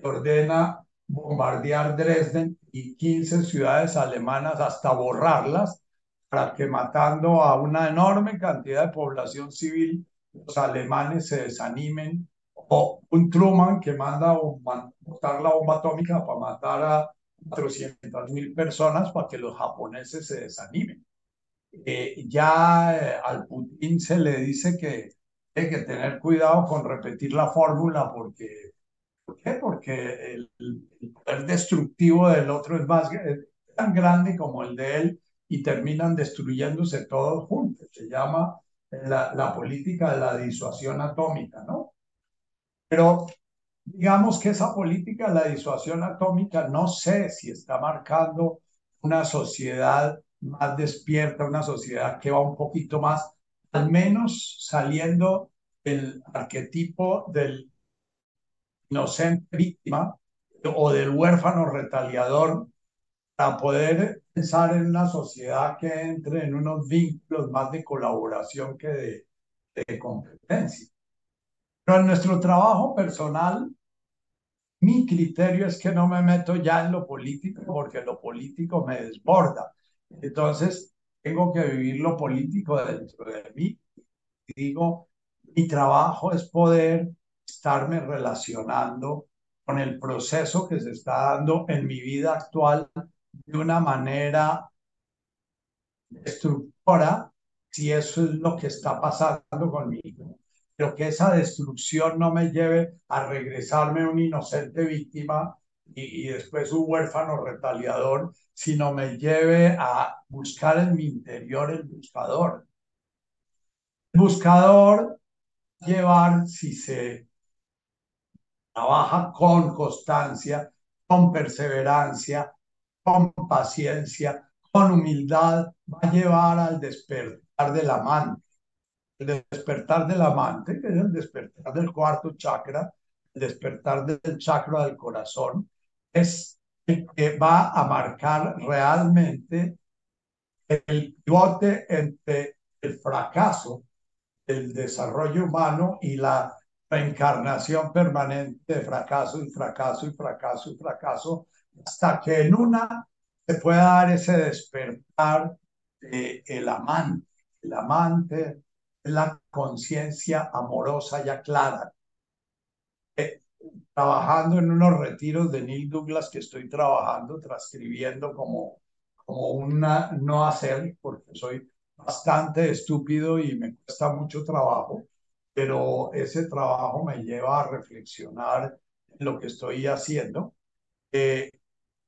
ordena bombardear Dresden y 15 ciudades alemanas hasta borrarlas, para que matando a una enorme cantidad de población civil, los alemanes se desanimen o un Truman que manda a botar la bomba atómica para matar a 400 mil personas para que los japoneses se desanimen. Eh, ya eh, al Putin se le dice que hay que tener cuidado con repetir la fórmula porque, ¿por qué? Porque el, el poder destructivo del otro es más es tan grande como el de él y terminan destruyéndose todos juntos. Se llama la, la política de la disuasión atómica, ¿no? Pero digamos que esa política de la disuasión atómica no sé si está marcando una sociedad más despierta, una sociedad que va un poquito más, al menos saliendo del arquetipo del inocente víctima o del huérfano retaliador para poder pensar en una sociedad que entre en unos vínculos más de colaboración que de, de competencia. Pero en nuestro trabajo personal, mi criterio es que no me meto ya en lo político porque lo político me desborda. Entonces, tengo que vivir lo político dentro de mí. Digo, mi trabajo es poder estarme relacionando con el proceso que se está dando en mi vida actual de una manera destructora, si eso es lo que está pasando conmigo. Pero que esa destrucción no me lleve a regresarme un inocente víctima y, y después un huérfano retaliador, sino me lleve a buscar en mi interior el buscador. El buscador llevar, si se trabaja con constancia, con perseverancia, con paciencia, con humildad, va a llevar al despertar del amante. El despertar del amante, que es el despertar del cuarto chakra, el despertar del chakra del corazón, es el que va a marcar realmente el pivote entre el fracaso del desarrollo humano y la reencarnación permanente de fracaso y fracaso y fracaso y fracaso, hasta que en una se pueda dar ese despertar del el amante. El amante es la conciencia amorosa ya clara. Eh, trabajando en unos retiros de Neil Douglas que estoy trabajando, transcribiendo como, como una no hacer, porque soy bastante estúpido y me cuesta mucho trabajo, pero ese trabajo me lleva a reflexionar en lo que estoy haciendo. Eh,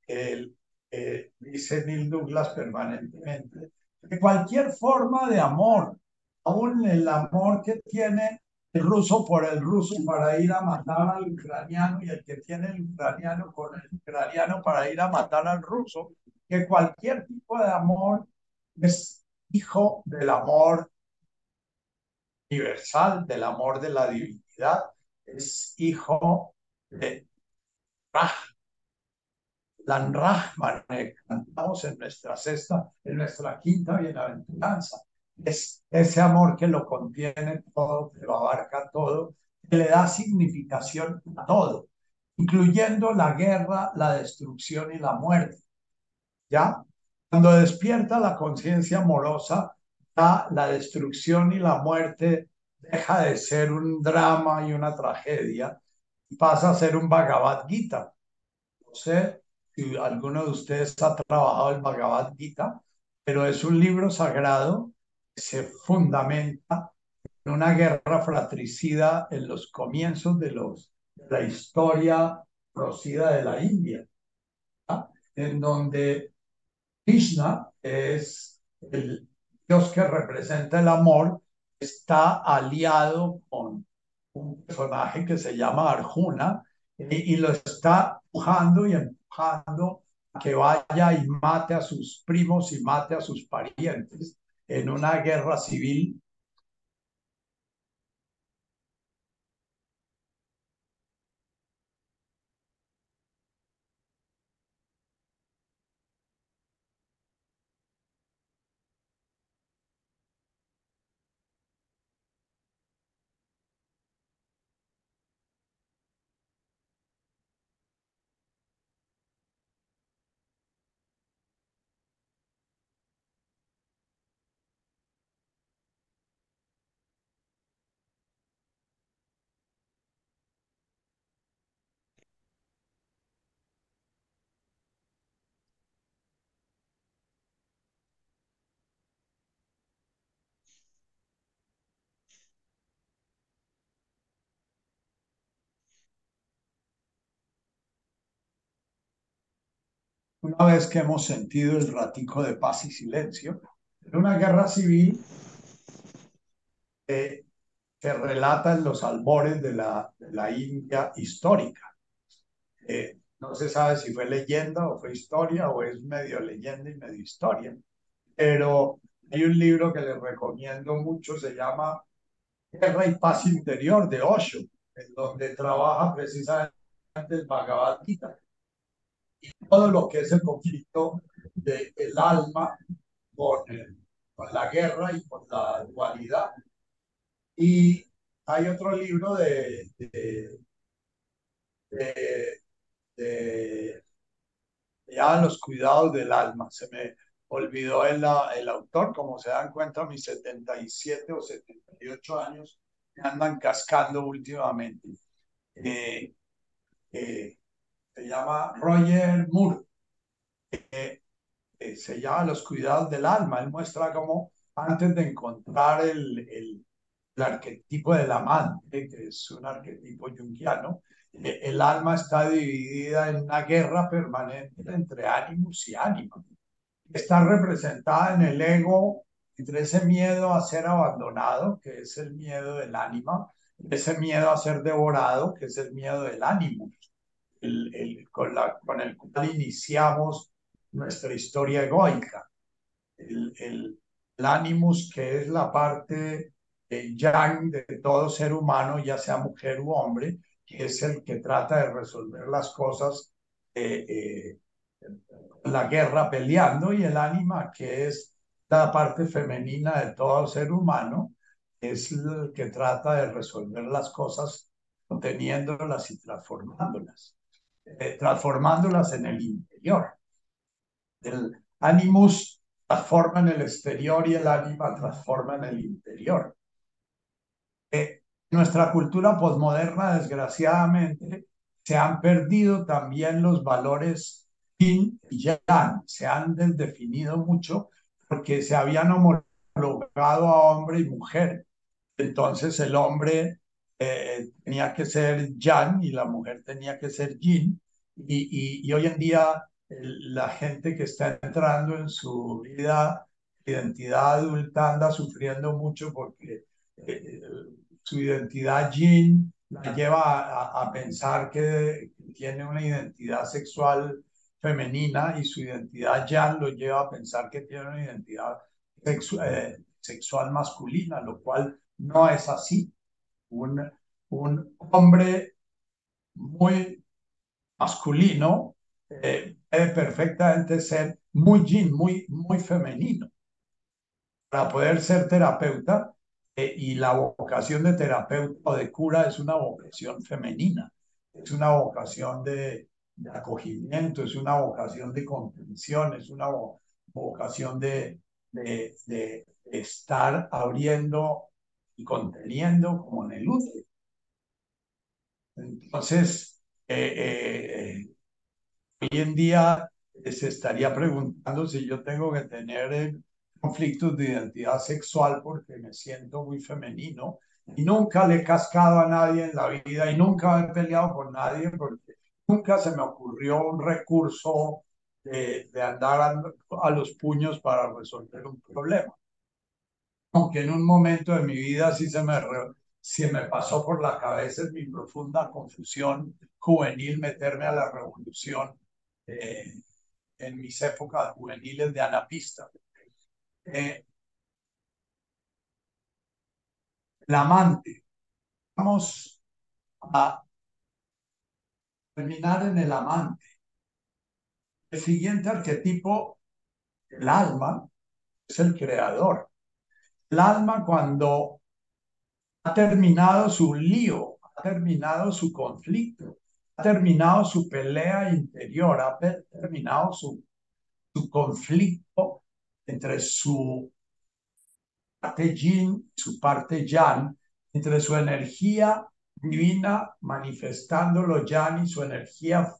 el, eh, dice Neil Douglas permanentemente, que cualquier forma de amor, aún el amor que tiene el ruso por el ruso para ir a matar al ucraniano y el que tiene el ucraniano con el ucraniano para ir a matar al ruso, que cualquier tipo de amor es hijo del amor universal, del amor de la divinidad, es hijo de Raj, Lan Rahman, cantamos en nuestra sexta, en nuestra quinta bienaventuranza. Es ese amor que lo contiene todo, que lo abarca todo, que le da significación a todo, incluyendo la guerra, la destrucción y la muerte. ¿Ya? Cuando despierta la conciencia amorosa, ya la destrucción y la muerte deja de ser un drama y una tragedia y pasa a ser un Bhagavad Gita. No sé si alguno de ustedes ha trabajado el Bhagavad Gita, pero es un libro sagrado que se fundamenta en una guerra fratricida en los comienzos de, los, de la historia conocida de la India, ¿ah? en donde Krishna es el Dios que representa el amor, está aliado con un personaje que se llama Arjuna y, y lo está empujando y que vaya y mate a sus primos y mate a sus parientes en una guerra civil una vez que hemos sentido el ratico de paz y silencio, en una guerra civil eh, que relata en los albores de la, de la India histórica. Eh, no se sabe si fue leyenda o fue historia o es medio leyenda y medio historia, pero hay un libro que les recomiendo mucho, se llama Guerra y Paz Interior de Osho, en donde trabaja precisamente el Bhagavad Gita y todo lo que es el conflicto del alma con, con la guerra y con la dualidad. Y hay otro libro de, de, de, de ya los cuidados del alma. Se me olvidó el, el autor, como se dan cuenta, mis 77 o 78 años me andan cascando últimamente. Eh, eh, se llama Roger Moore. Eh, eh, se llama Los cuidados del alma. Él muestra cómo antes de encontrar el, el, el arquetipo del amante, que es un arquetipo junguiano, eh, el alma está dividida en una guerra permanente entre ánimos y ánimos. Está representada en el ego entre ese miedo a ser abandonado, que es el miedo del ánima, ese miedo a ser devorado, que es el miedo del ánimo, el, el, con, la, con, el cual iniciamos nuestra historia egoica. El, el, el animus, que es la parte yang de todo ser humano, ya sea mujer u hombre, que es el que trata de resolver las cosas, eh, eh, la guerra peleando, y el ánima, que es la parte femenina de todo ser humano, es el que trata de resolver las cosas conteniéndolas y transformándolas, eh, transformándolas en el interior. El animus transforma en el exterior y el ánima transforma en el interior. Eh, nuestra cultura posmoderna, desgraciadamente, se han perdido también los valores yin y yang, se han desdefinido mucho porque se habían homologado a hombre y mujer. Entonces el hombre eh, tenía que ser yang y la mujer tenía que ser yin. Y, y, hoy en día la gente que está entrando en su vida, identidad adulta, anda sufriendo mucho porque eh, su identidad yin la lleva a, pensar que tiene una identidad sexual femenina y su identidad yang lo lleva a pensar que tiene una identidad eh, sexual masculina, lo cual no es así. Un, un hombre muy masculino eh, puede perfectamente ser muy yin, muy, muy femenino. Para poder ser terapeuta, eh, y la vocación de terapeuta o de cura es una vocación femenina, es una vocación de, acogimiento, es una vocación de comprensión, es una vocación de, de estar abriendo y conteniendo como en el útero. Entonces, eh, eh, hoy en día se estaría preguntando si yo tengo que tener conflictos de identidad sexual porque me siento muy femenino y nunca le he cascado a nadie en la vida y nunca he peleado con nadie porque nunca se me ocurrió un recurso de, de andar a, a, los puños para resolver un problema. [laughs] Aunque en un momento de mi vida sí se me, me pasó por la cabeza en mi profunda confusión juvenil meterme a la revolución eh, en mis épocas juveniles de anapista. Eh, el amante. Vamos a terminar en el amante. El siguiente arquetipo, el alma, es el creador. El alma cuando ha terminado su lío, ha terminado su conflicto, ha terminado su pelea interior, ha terminado su, su conflicto entre su parte yin y su parte yang, entre su energía divina manifestando lo yang y su energía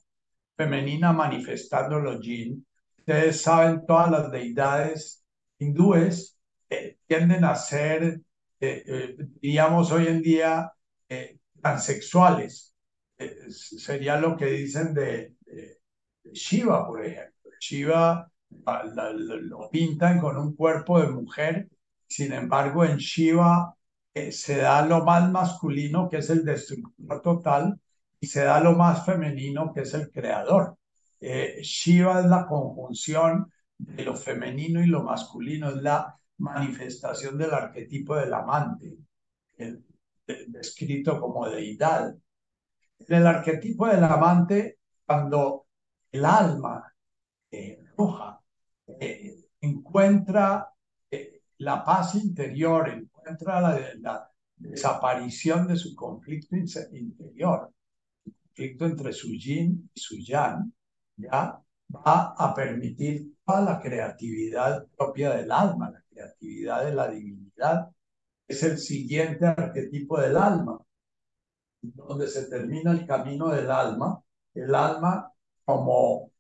femenina manifestando lo yin. Ustedes saben, todas las deidades hindúes tienden a ser, eh, eh, diríamos hoy en día, eh, transexuales. sería lo que dicen de, Shiva, por ejemplo. Shiva lo pintan con un cuerpo de mujer, sin embargo en Shiva eh, se da lo más masculino, que es el destructor total, y se da lo más femenino, que es el creador. Eh, Shiva es la conjunción de lo femenino y lo masculino, es la manifestación del arquetipo del amante, descrito como deidad. En el arquetipo del amante, cuando el alma eh, roja eh, encuentra eh, la paz interior, encuentra la, desaparición de su conflicto interior, el conflicto entre su yin y su yang, ya va a permitir toda la creatividad propia del alma, la creatividad de la divinidad. Es el siguiente arquetipo del alma, donde se termina el camino del alma, el alma como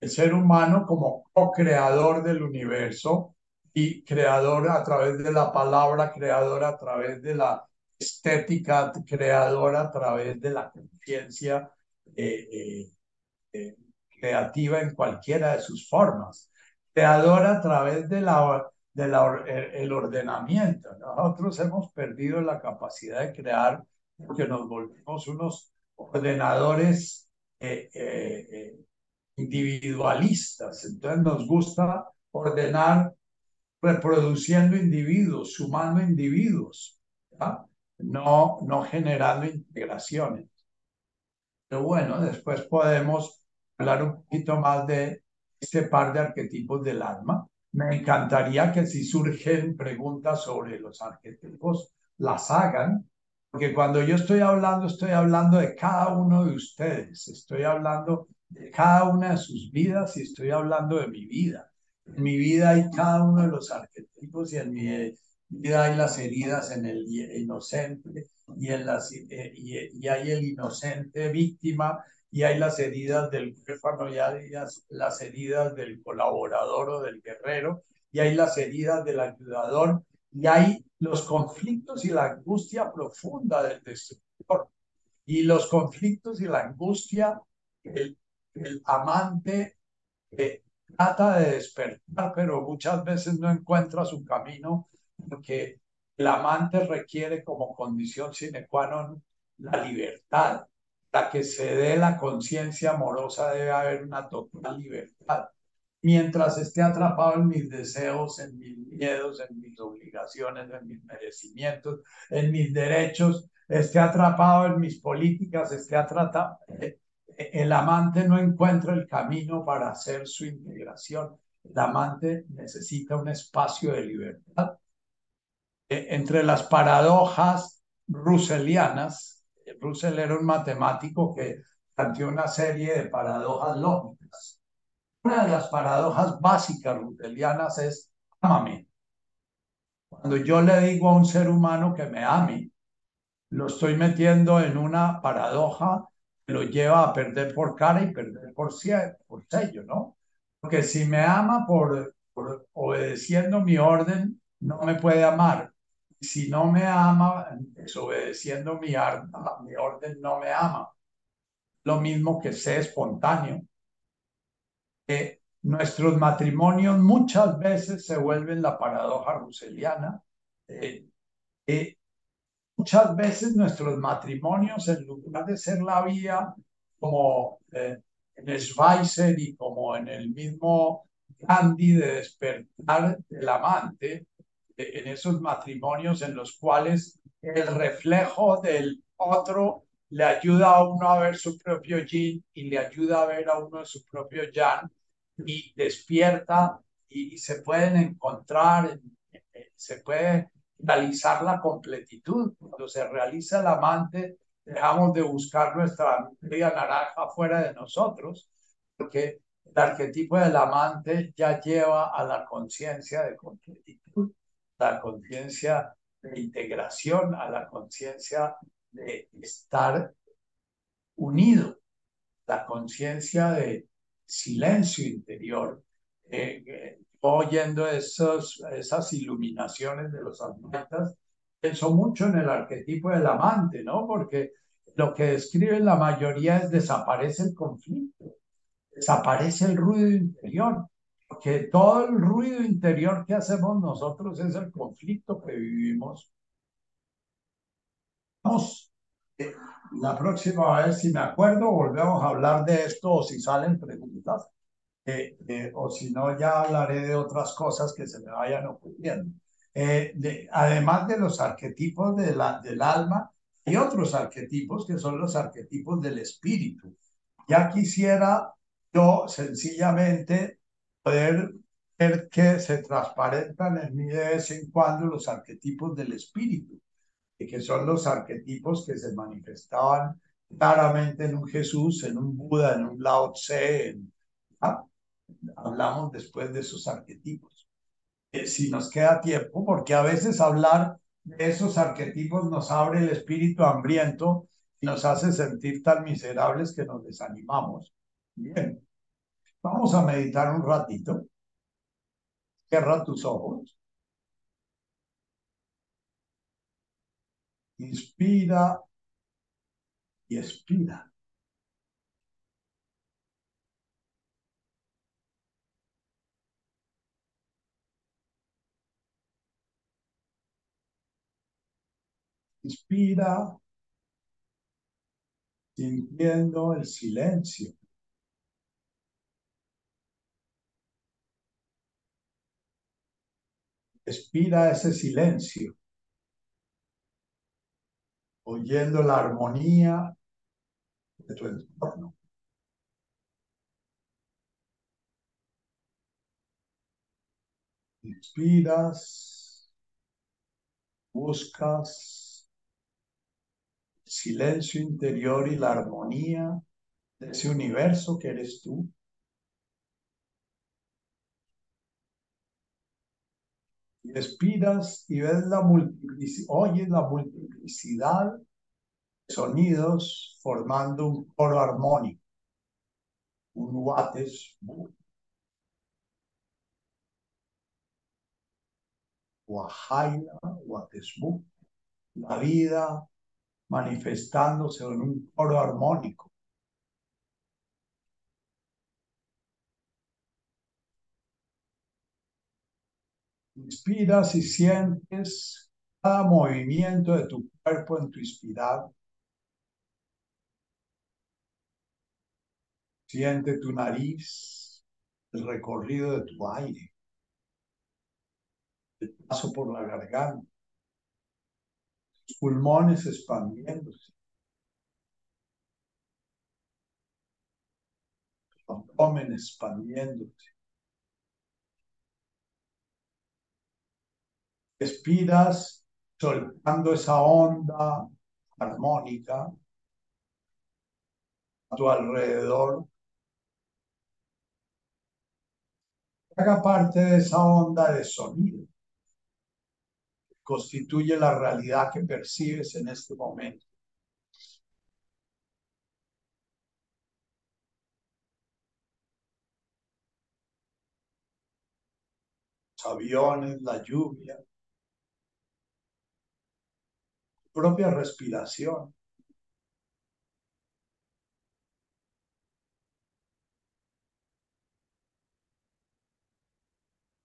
el ser humano como co-creador del universo y creador a través de la palabra, creador a través de la estética, creador a través de la conciencia eh, eh, eh, creativa en cualquiera de sus formas, creador a través de la, de la, el ordenamiento. Nosotros hemos perdido la capacidad de crear porque nos volvemos unos ordenadores individualistas. Entonces nos gusta ordenar reproduciendo individuos, sumando individuos, no, no generando integraciones. Pero bueno, después podemos hablar un poquito más de este par de arquetipos del alma. Me encantaría que si surgen preguntas sobre los arquetipos, las hagan, porque cuando yo estoy hablando, estoy hablando de cada uno de ustedes, estoy hablando de cada una de sus vidas y estoy hablando de mi vida. En mi vida hay cada uno de los arquetipos y en mi vida hay las heridas en el inocente y, en las, eh, y, hay el inocente víctima y hay las heridas del huérfano y hay las, heridas del colaborador o del guerrero y hay las heridas del ayudador y hay los conflictos y la angustia profunda del destructor y los conflictos y la angustia el, el amante trata de despertar, pero muchas veces no encuentra su camino porque el amante requiere como condición sine qua non la libertad. La que se dé la conciencia amorosa debe haber una total libertad. Mientras esté atrapado en mis deseos, en mis miedos, en mis obligaciones, en mis merecimientos, en mis derechos, esté atrapado en mis políticas, esté atrapado, el amante no encuentra el camino para hacer su integración. El amante necesita un espacio de libertad. E, entre las paradojas russellianas, Russell era un matemático que planteó una serie de paradojas lógicas. Una de las paradojas básicas russellianas es ámame. Cuando yo le digo a un ser humano que me ame, lo estoy metiendo en una paradoja lo lleva a perder por cara y perder por, por sello, ¿no? Porque si me ama por, por obedeciendo mi orden, no me puede amar. Si no me ama, desobedeciendo mi, mi orden, no me ama. Lo mismo que sé espontáneo. Que nuestros matrimonios muchas veces se vuelven la paradoja ruseliana. Eh, eh, muchas veces nuestros matrimonios, en lugar de ser la vía como eh, en Schweizer y como en el mismo Gandhi de despertar del amante, eh, en esos matrimonios en los cuales el reflejo del otro le ayuda a uno a ver su propio yin y le ayuda a ver a uno su propio yang y despierta y, y se pueden encontrar, se puede realizar la completitud. Cuando se realiza el amante, dejamos de buscar nuestra media naranja fuera de nosotros, porque el arquetipo del amante ya lleva a la conciencia de completitud, la conciencia de integración, a la conciencia de estar unido, la conciencia de silencio interior. Eh, eh, oyendo esos, esas iluminaciones de los atletas, pienso mucho en el arquetipo del amante, ¿no? Porque lo que describen la mayoría es desaparece el conflicto. desaparece el ruido interior, porque todo el ruido interior que hacemos nosotros es el conflicto que vivimos. Vamos, eh, la próxima vez, si me acuerdo, volvemos a hablar de esto o si salen preguntas, eh, eh, o si no, ya hablaré de otras cosas que se me vayan ocurriendo. De, además de los arquetipos de la, del alma, hay otros arquetipos que son los arquetipos del espíritu. Ya quisiera yo sencillamente poder ver que se transparentan en mí de vez en cuando los arquetipos del espíritu, y que son los arquetipos que se manifestaban claramente en un Jesús, en un Buda, en un Lao Tse. Hablamos después de esos arquetipos. Eh, si nos queda tiempo, porque a veces hablar de esos arquetipos nos abre el espíritu hambriento y nos hace sentir tan miserables que nos desanimamos. Bien, vamos a meditar un ratito. Cierra tus ojos. Inspira y expira. Inspira sintiendo el silencio. Expira ese silencio, oyendo la armonía de tu entorno. Inspiras, buscas silencio interior y la armonía de ese universo que eres tú. Y respiras y ves la multiplicidad, oyes la multiplicidad de sonidos formando un coro armónico, un Wates Wahaila, Watesbu, la vida manifestándose en un coro armónico. Inspiras y sientes cada movimiento de tu cuerpo en tu inspirar. Siente tu nariz, el recorrido de tu aire, el paso por la garganta, tus pulmones expandiéndose, tu abdomen expandiéndose. Respiras soltando esa onda armónica a tu alrededor. Haga parte de esa onda de sonido que constituye la realidad que percibes en este momento. Aviones, la lluvia, propia respiración.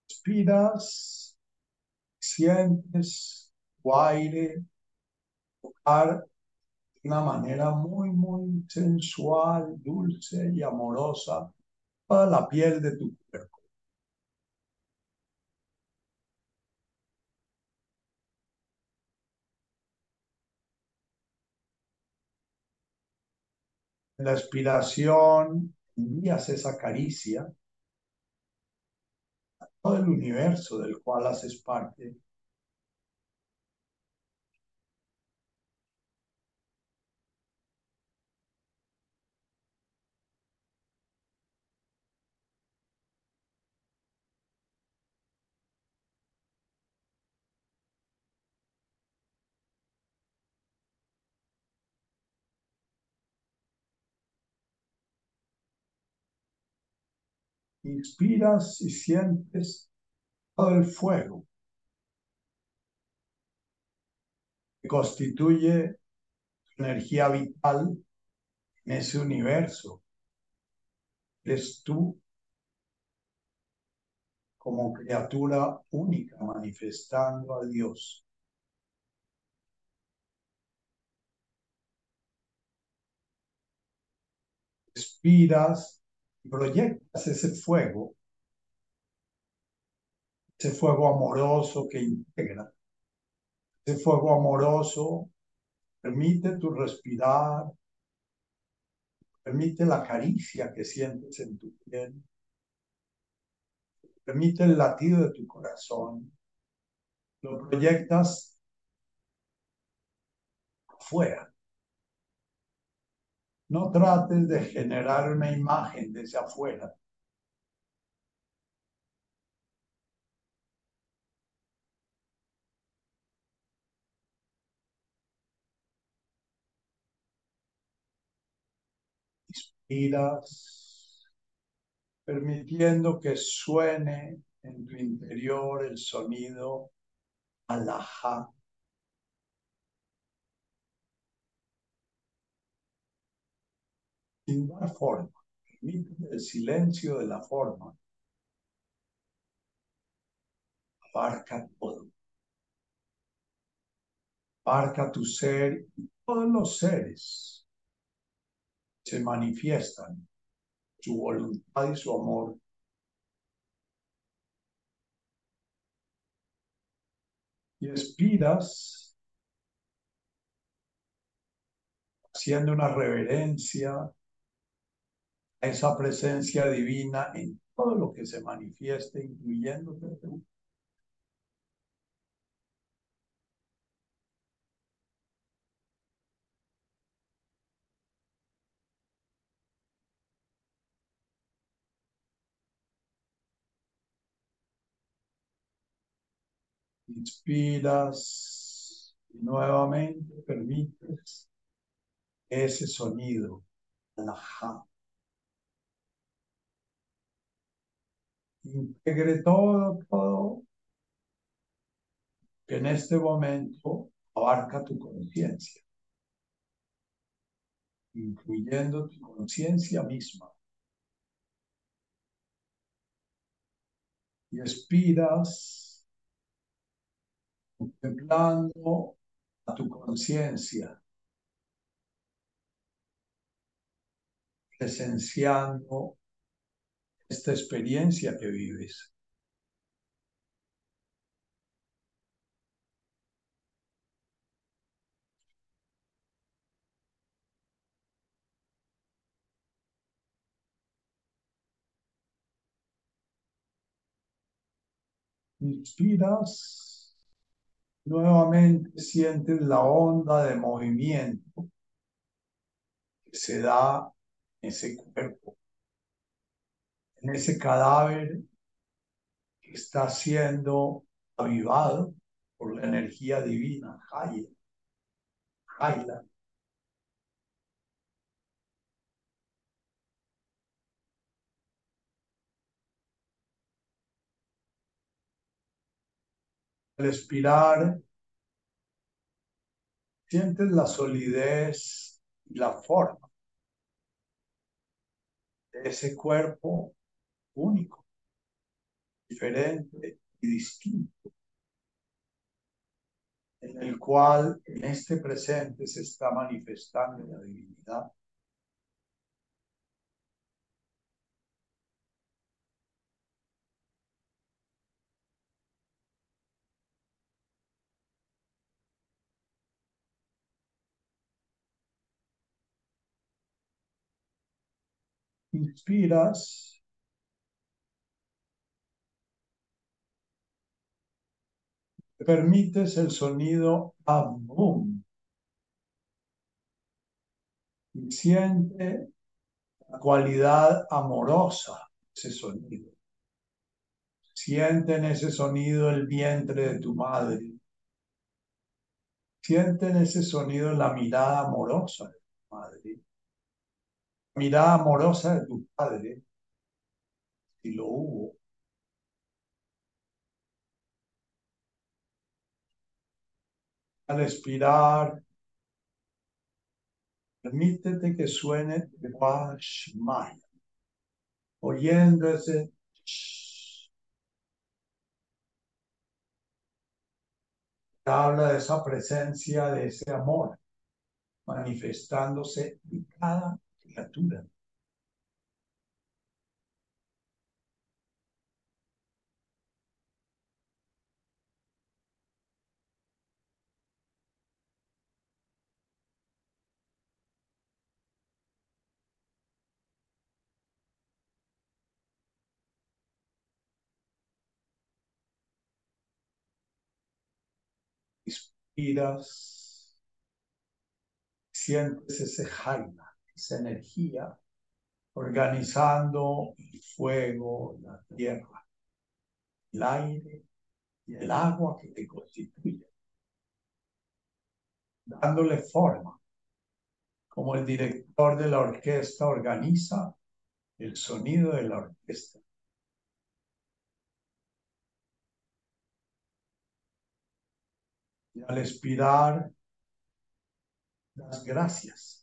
Respiras, sientes tu aire tocar de una manera muy, muy sensual, dulce y amorosa toda la piel de tu cuerpo. La expiración envías esa caricia a todo el universo del cual haces parte. Inspiras y sientes todo el fuego que constituye energía vital en ese universo eres tú como criatura única manifestando a Dios. Respiras proyectas ese fuego, ese fuego amoroso que integra, ese fuego amoroso permite tu respirar, permite la caricia que sientes en tu piel, permite el latido de tu corazón, lo proyectas afuera. No trates de generar una imagen desde afuera. Inspiras, permitiendo que suene en tu interior el sonido alajá. Sin dar forma, el silencio de la forma. Abarca todo. Abarca tu ser y todos los seres se manifiestan su voluntad y su amor. Y expiras haciendo una reverencia esa presencia divina en todo lo que se manifieste, incluyendo. Inspiras y nuevamente permites ese sonido. Integre todo, todo que en este momento abarca tu conciencia, incluyendo tu conciencia misma. Y expiras contemplando a tu conciencia, presenciando esta experiencia que vives. Inspiras nuevamente sientes la onda de movimiento que se da en ese cuerpo, en ese cadáver que está siendo avivado por la energía divina, Jaya, Al expirar, sientes la solidez y la forma de ese cuerpo único, diferente y distinto, en el cual en este presente se está manifestando la divinidad. inspiras, permites el sonido abum. Y siente la cualidad amorosa ese sonido. Siente en ese sonido el vientre de tu madre. Siente en ese sonido la mirada amorosa de tu madre mirada amorosa de tu padre, si lo hubo, al expirar, permítete que suene Maya. oyendo ese habla de esa presencia, de ese amor manifestándose en cada criatura. Sientes ese jaima, esa energía organizando el fuego, la tierra, el aire y el agua que te constituye, dándole forma, como el director de la orquesta organiza el sonido de la orquesta. Al expirar, las gracias.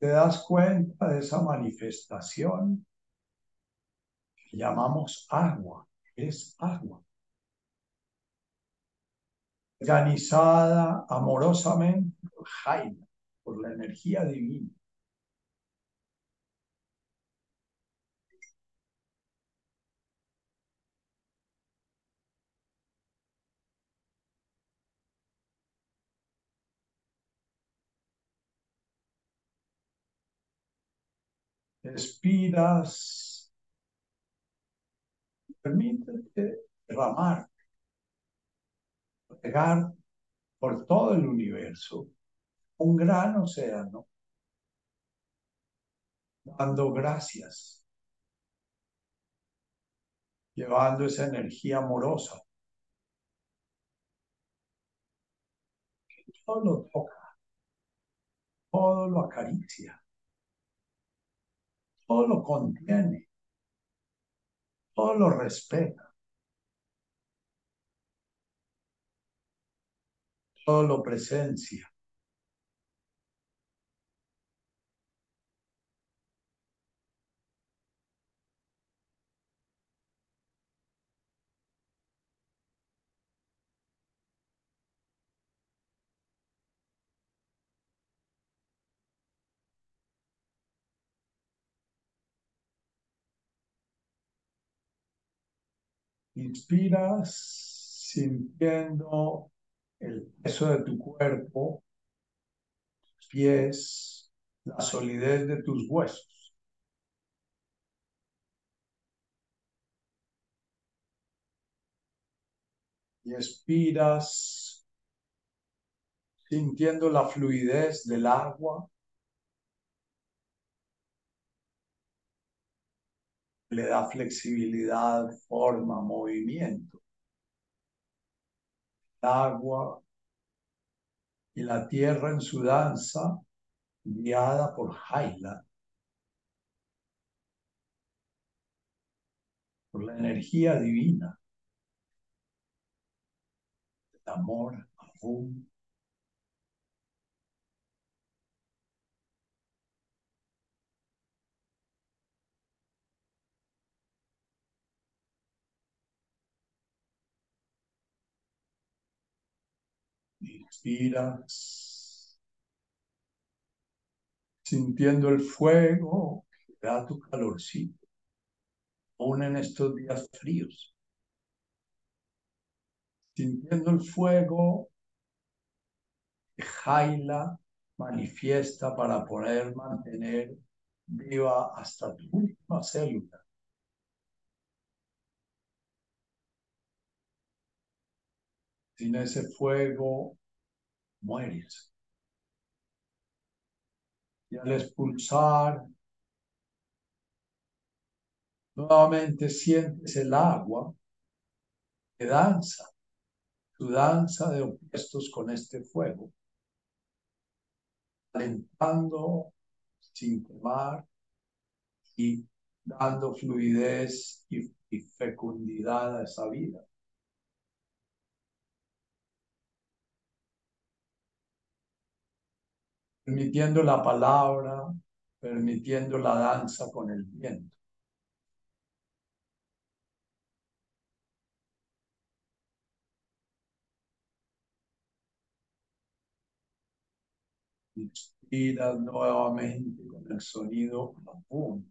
Te das cuenta de esa manifestación que llamamos agua. Es agua. Organizada amorosamente por Jaime, por la energía divina. Respiras. Permítete derramar, pegar por todo el universo, un gran océano, dando gracias, llevando esa energía amorosa. Todo lo toca, todo lo acaricia todo lo contiene, todo lo respeta, todo lo presencia. Inspiras sintiendo el peso de tu cuerpo, tus pies, la solidez de tus huesos. Y expiras sintiendo la fluidez del agua le da flexibilidad, forma, movimiento. El agua y la tierra en su danza, guiada por Jaila, por la energía divina, el amor, aún Sintiendo el fuego que da tu calorcito, aún en estos días fríos. Sintiendo el fuego que Jaila manifiesta para poder mantener viva hasta tu última célula. Sin ese fuego mueres. Y al expulsar, nuevamente sientes el agua que danza, tu danza de opuestos con este fuego, alentando sin quemar y dando fluidez y, y fecundidad a esa vida. Permitiendo la palabra, permitiendo la danza con el viento. Inspiras nuevamente con el sonido boom,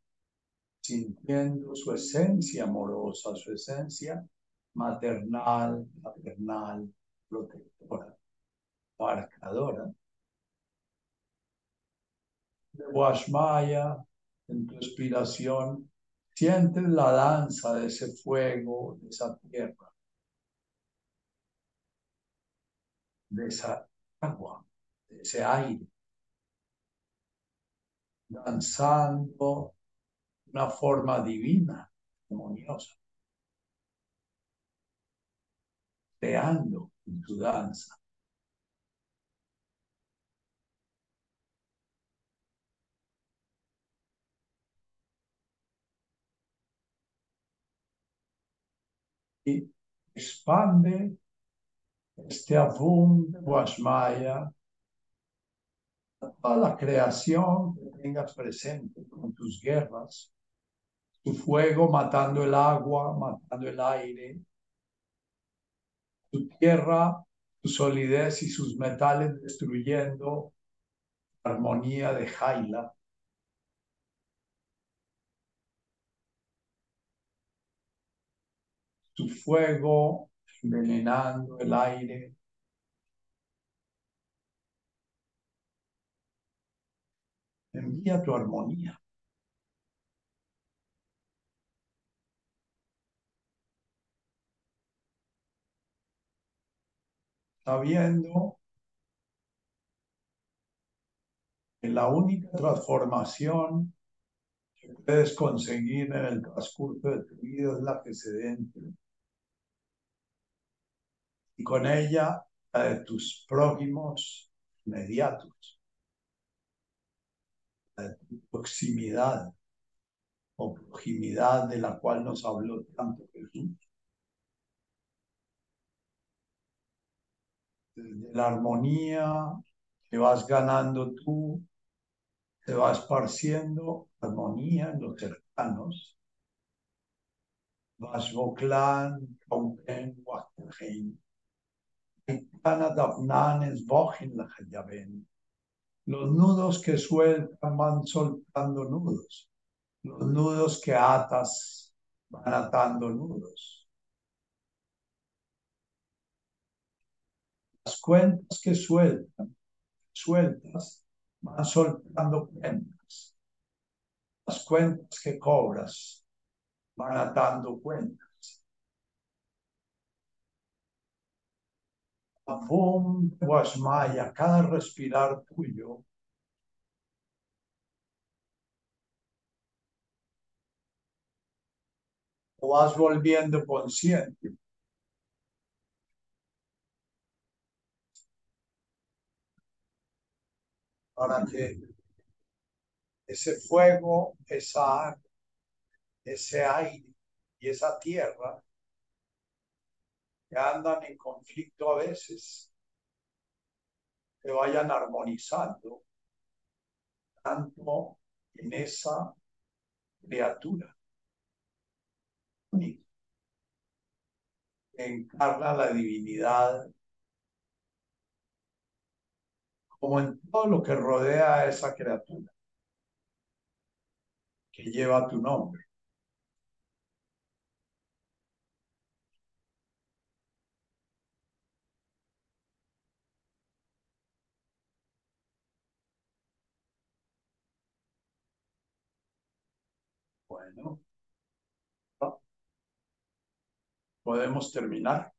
sintiendo su esencia amorosa, su esencia maternal, paternal, protectora, marcadora de Washmaya, en tu inspiración, sientes la danza de ese fuego, de esa tierra, de esa agua, de ese aire, danzando una forma divina, armoniosa, creando en tu danza expande este abum de Guashmaya a la creación que tengas presente con tus guerras, tu fuego matando el agua, matando el aire, tu tierra, tu solidez y sus metales destruyendo la armonía de Jaila. Tu fuego envenenando el aire. Envía tu armonía. Sabiendo que la única transformación que puedes conseguir en el transcurso de tu vida es la que se dentro y con ella la tus prójimos inmediatos, la de tu proximidad o proximidad de la cual nos habló tanto Jesús. Desde la armonía que vas ganando tú, te va esparciendo armonía en los cercanos. Vas voclan, Kaupen, los nudos que sueltan van soltando nudos. Los nudos que atas van atando nudos. Las cuentas que sueltan, sueltas, van soltando cuentas. Las cuentas que cobras van atando cuentas. Avum Guasmaya, cada respirar tuyo, vas volviendo consciente. Para que ese fuego, esa ese aire y esa tierra que andan en conflicto a veces, que vayan armonizando tanto en esa criatura que encarna la divinidad como en todo lo que rodea a esa criatura que lleva tu nombre. Bueno, podemos terminar.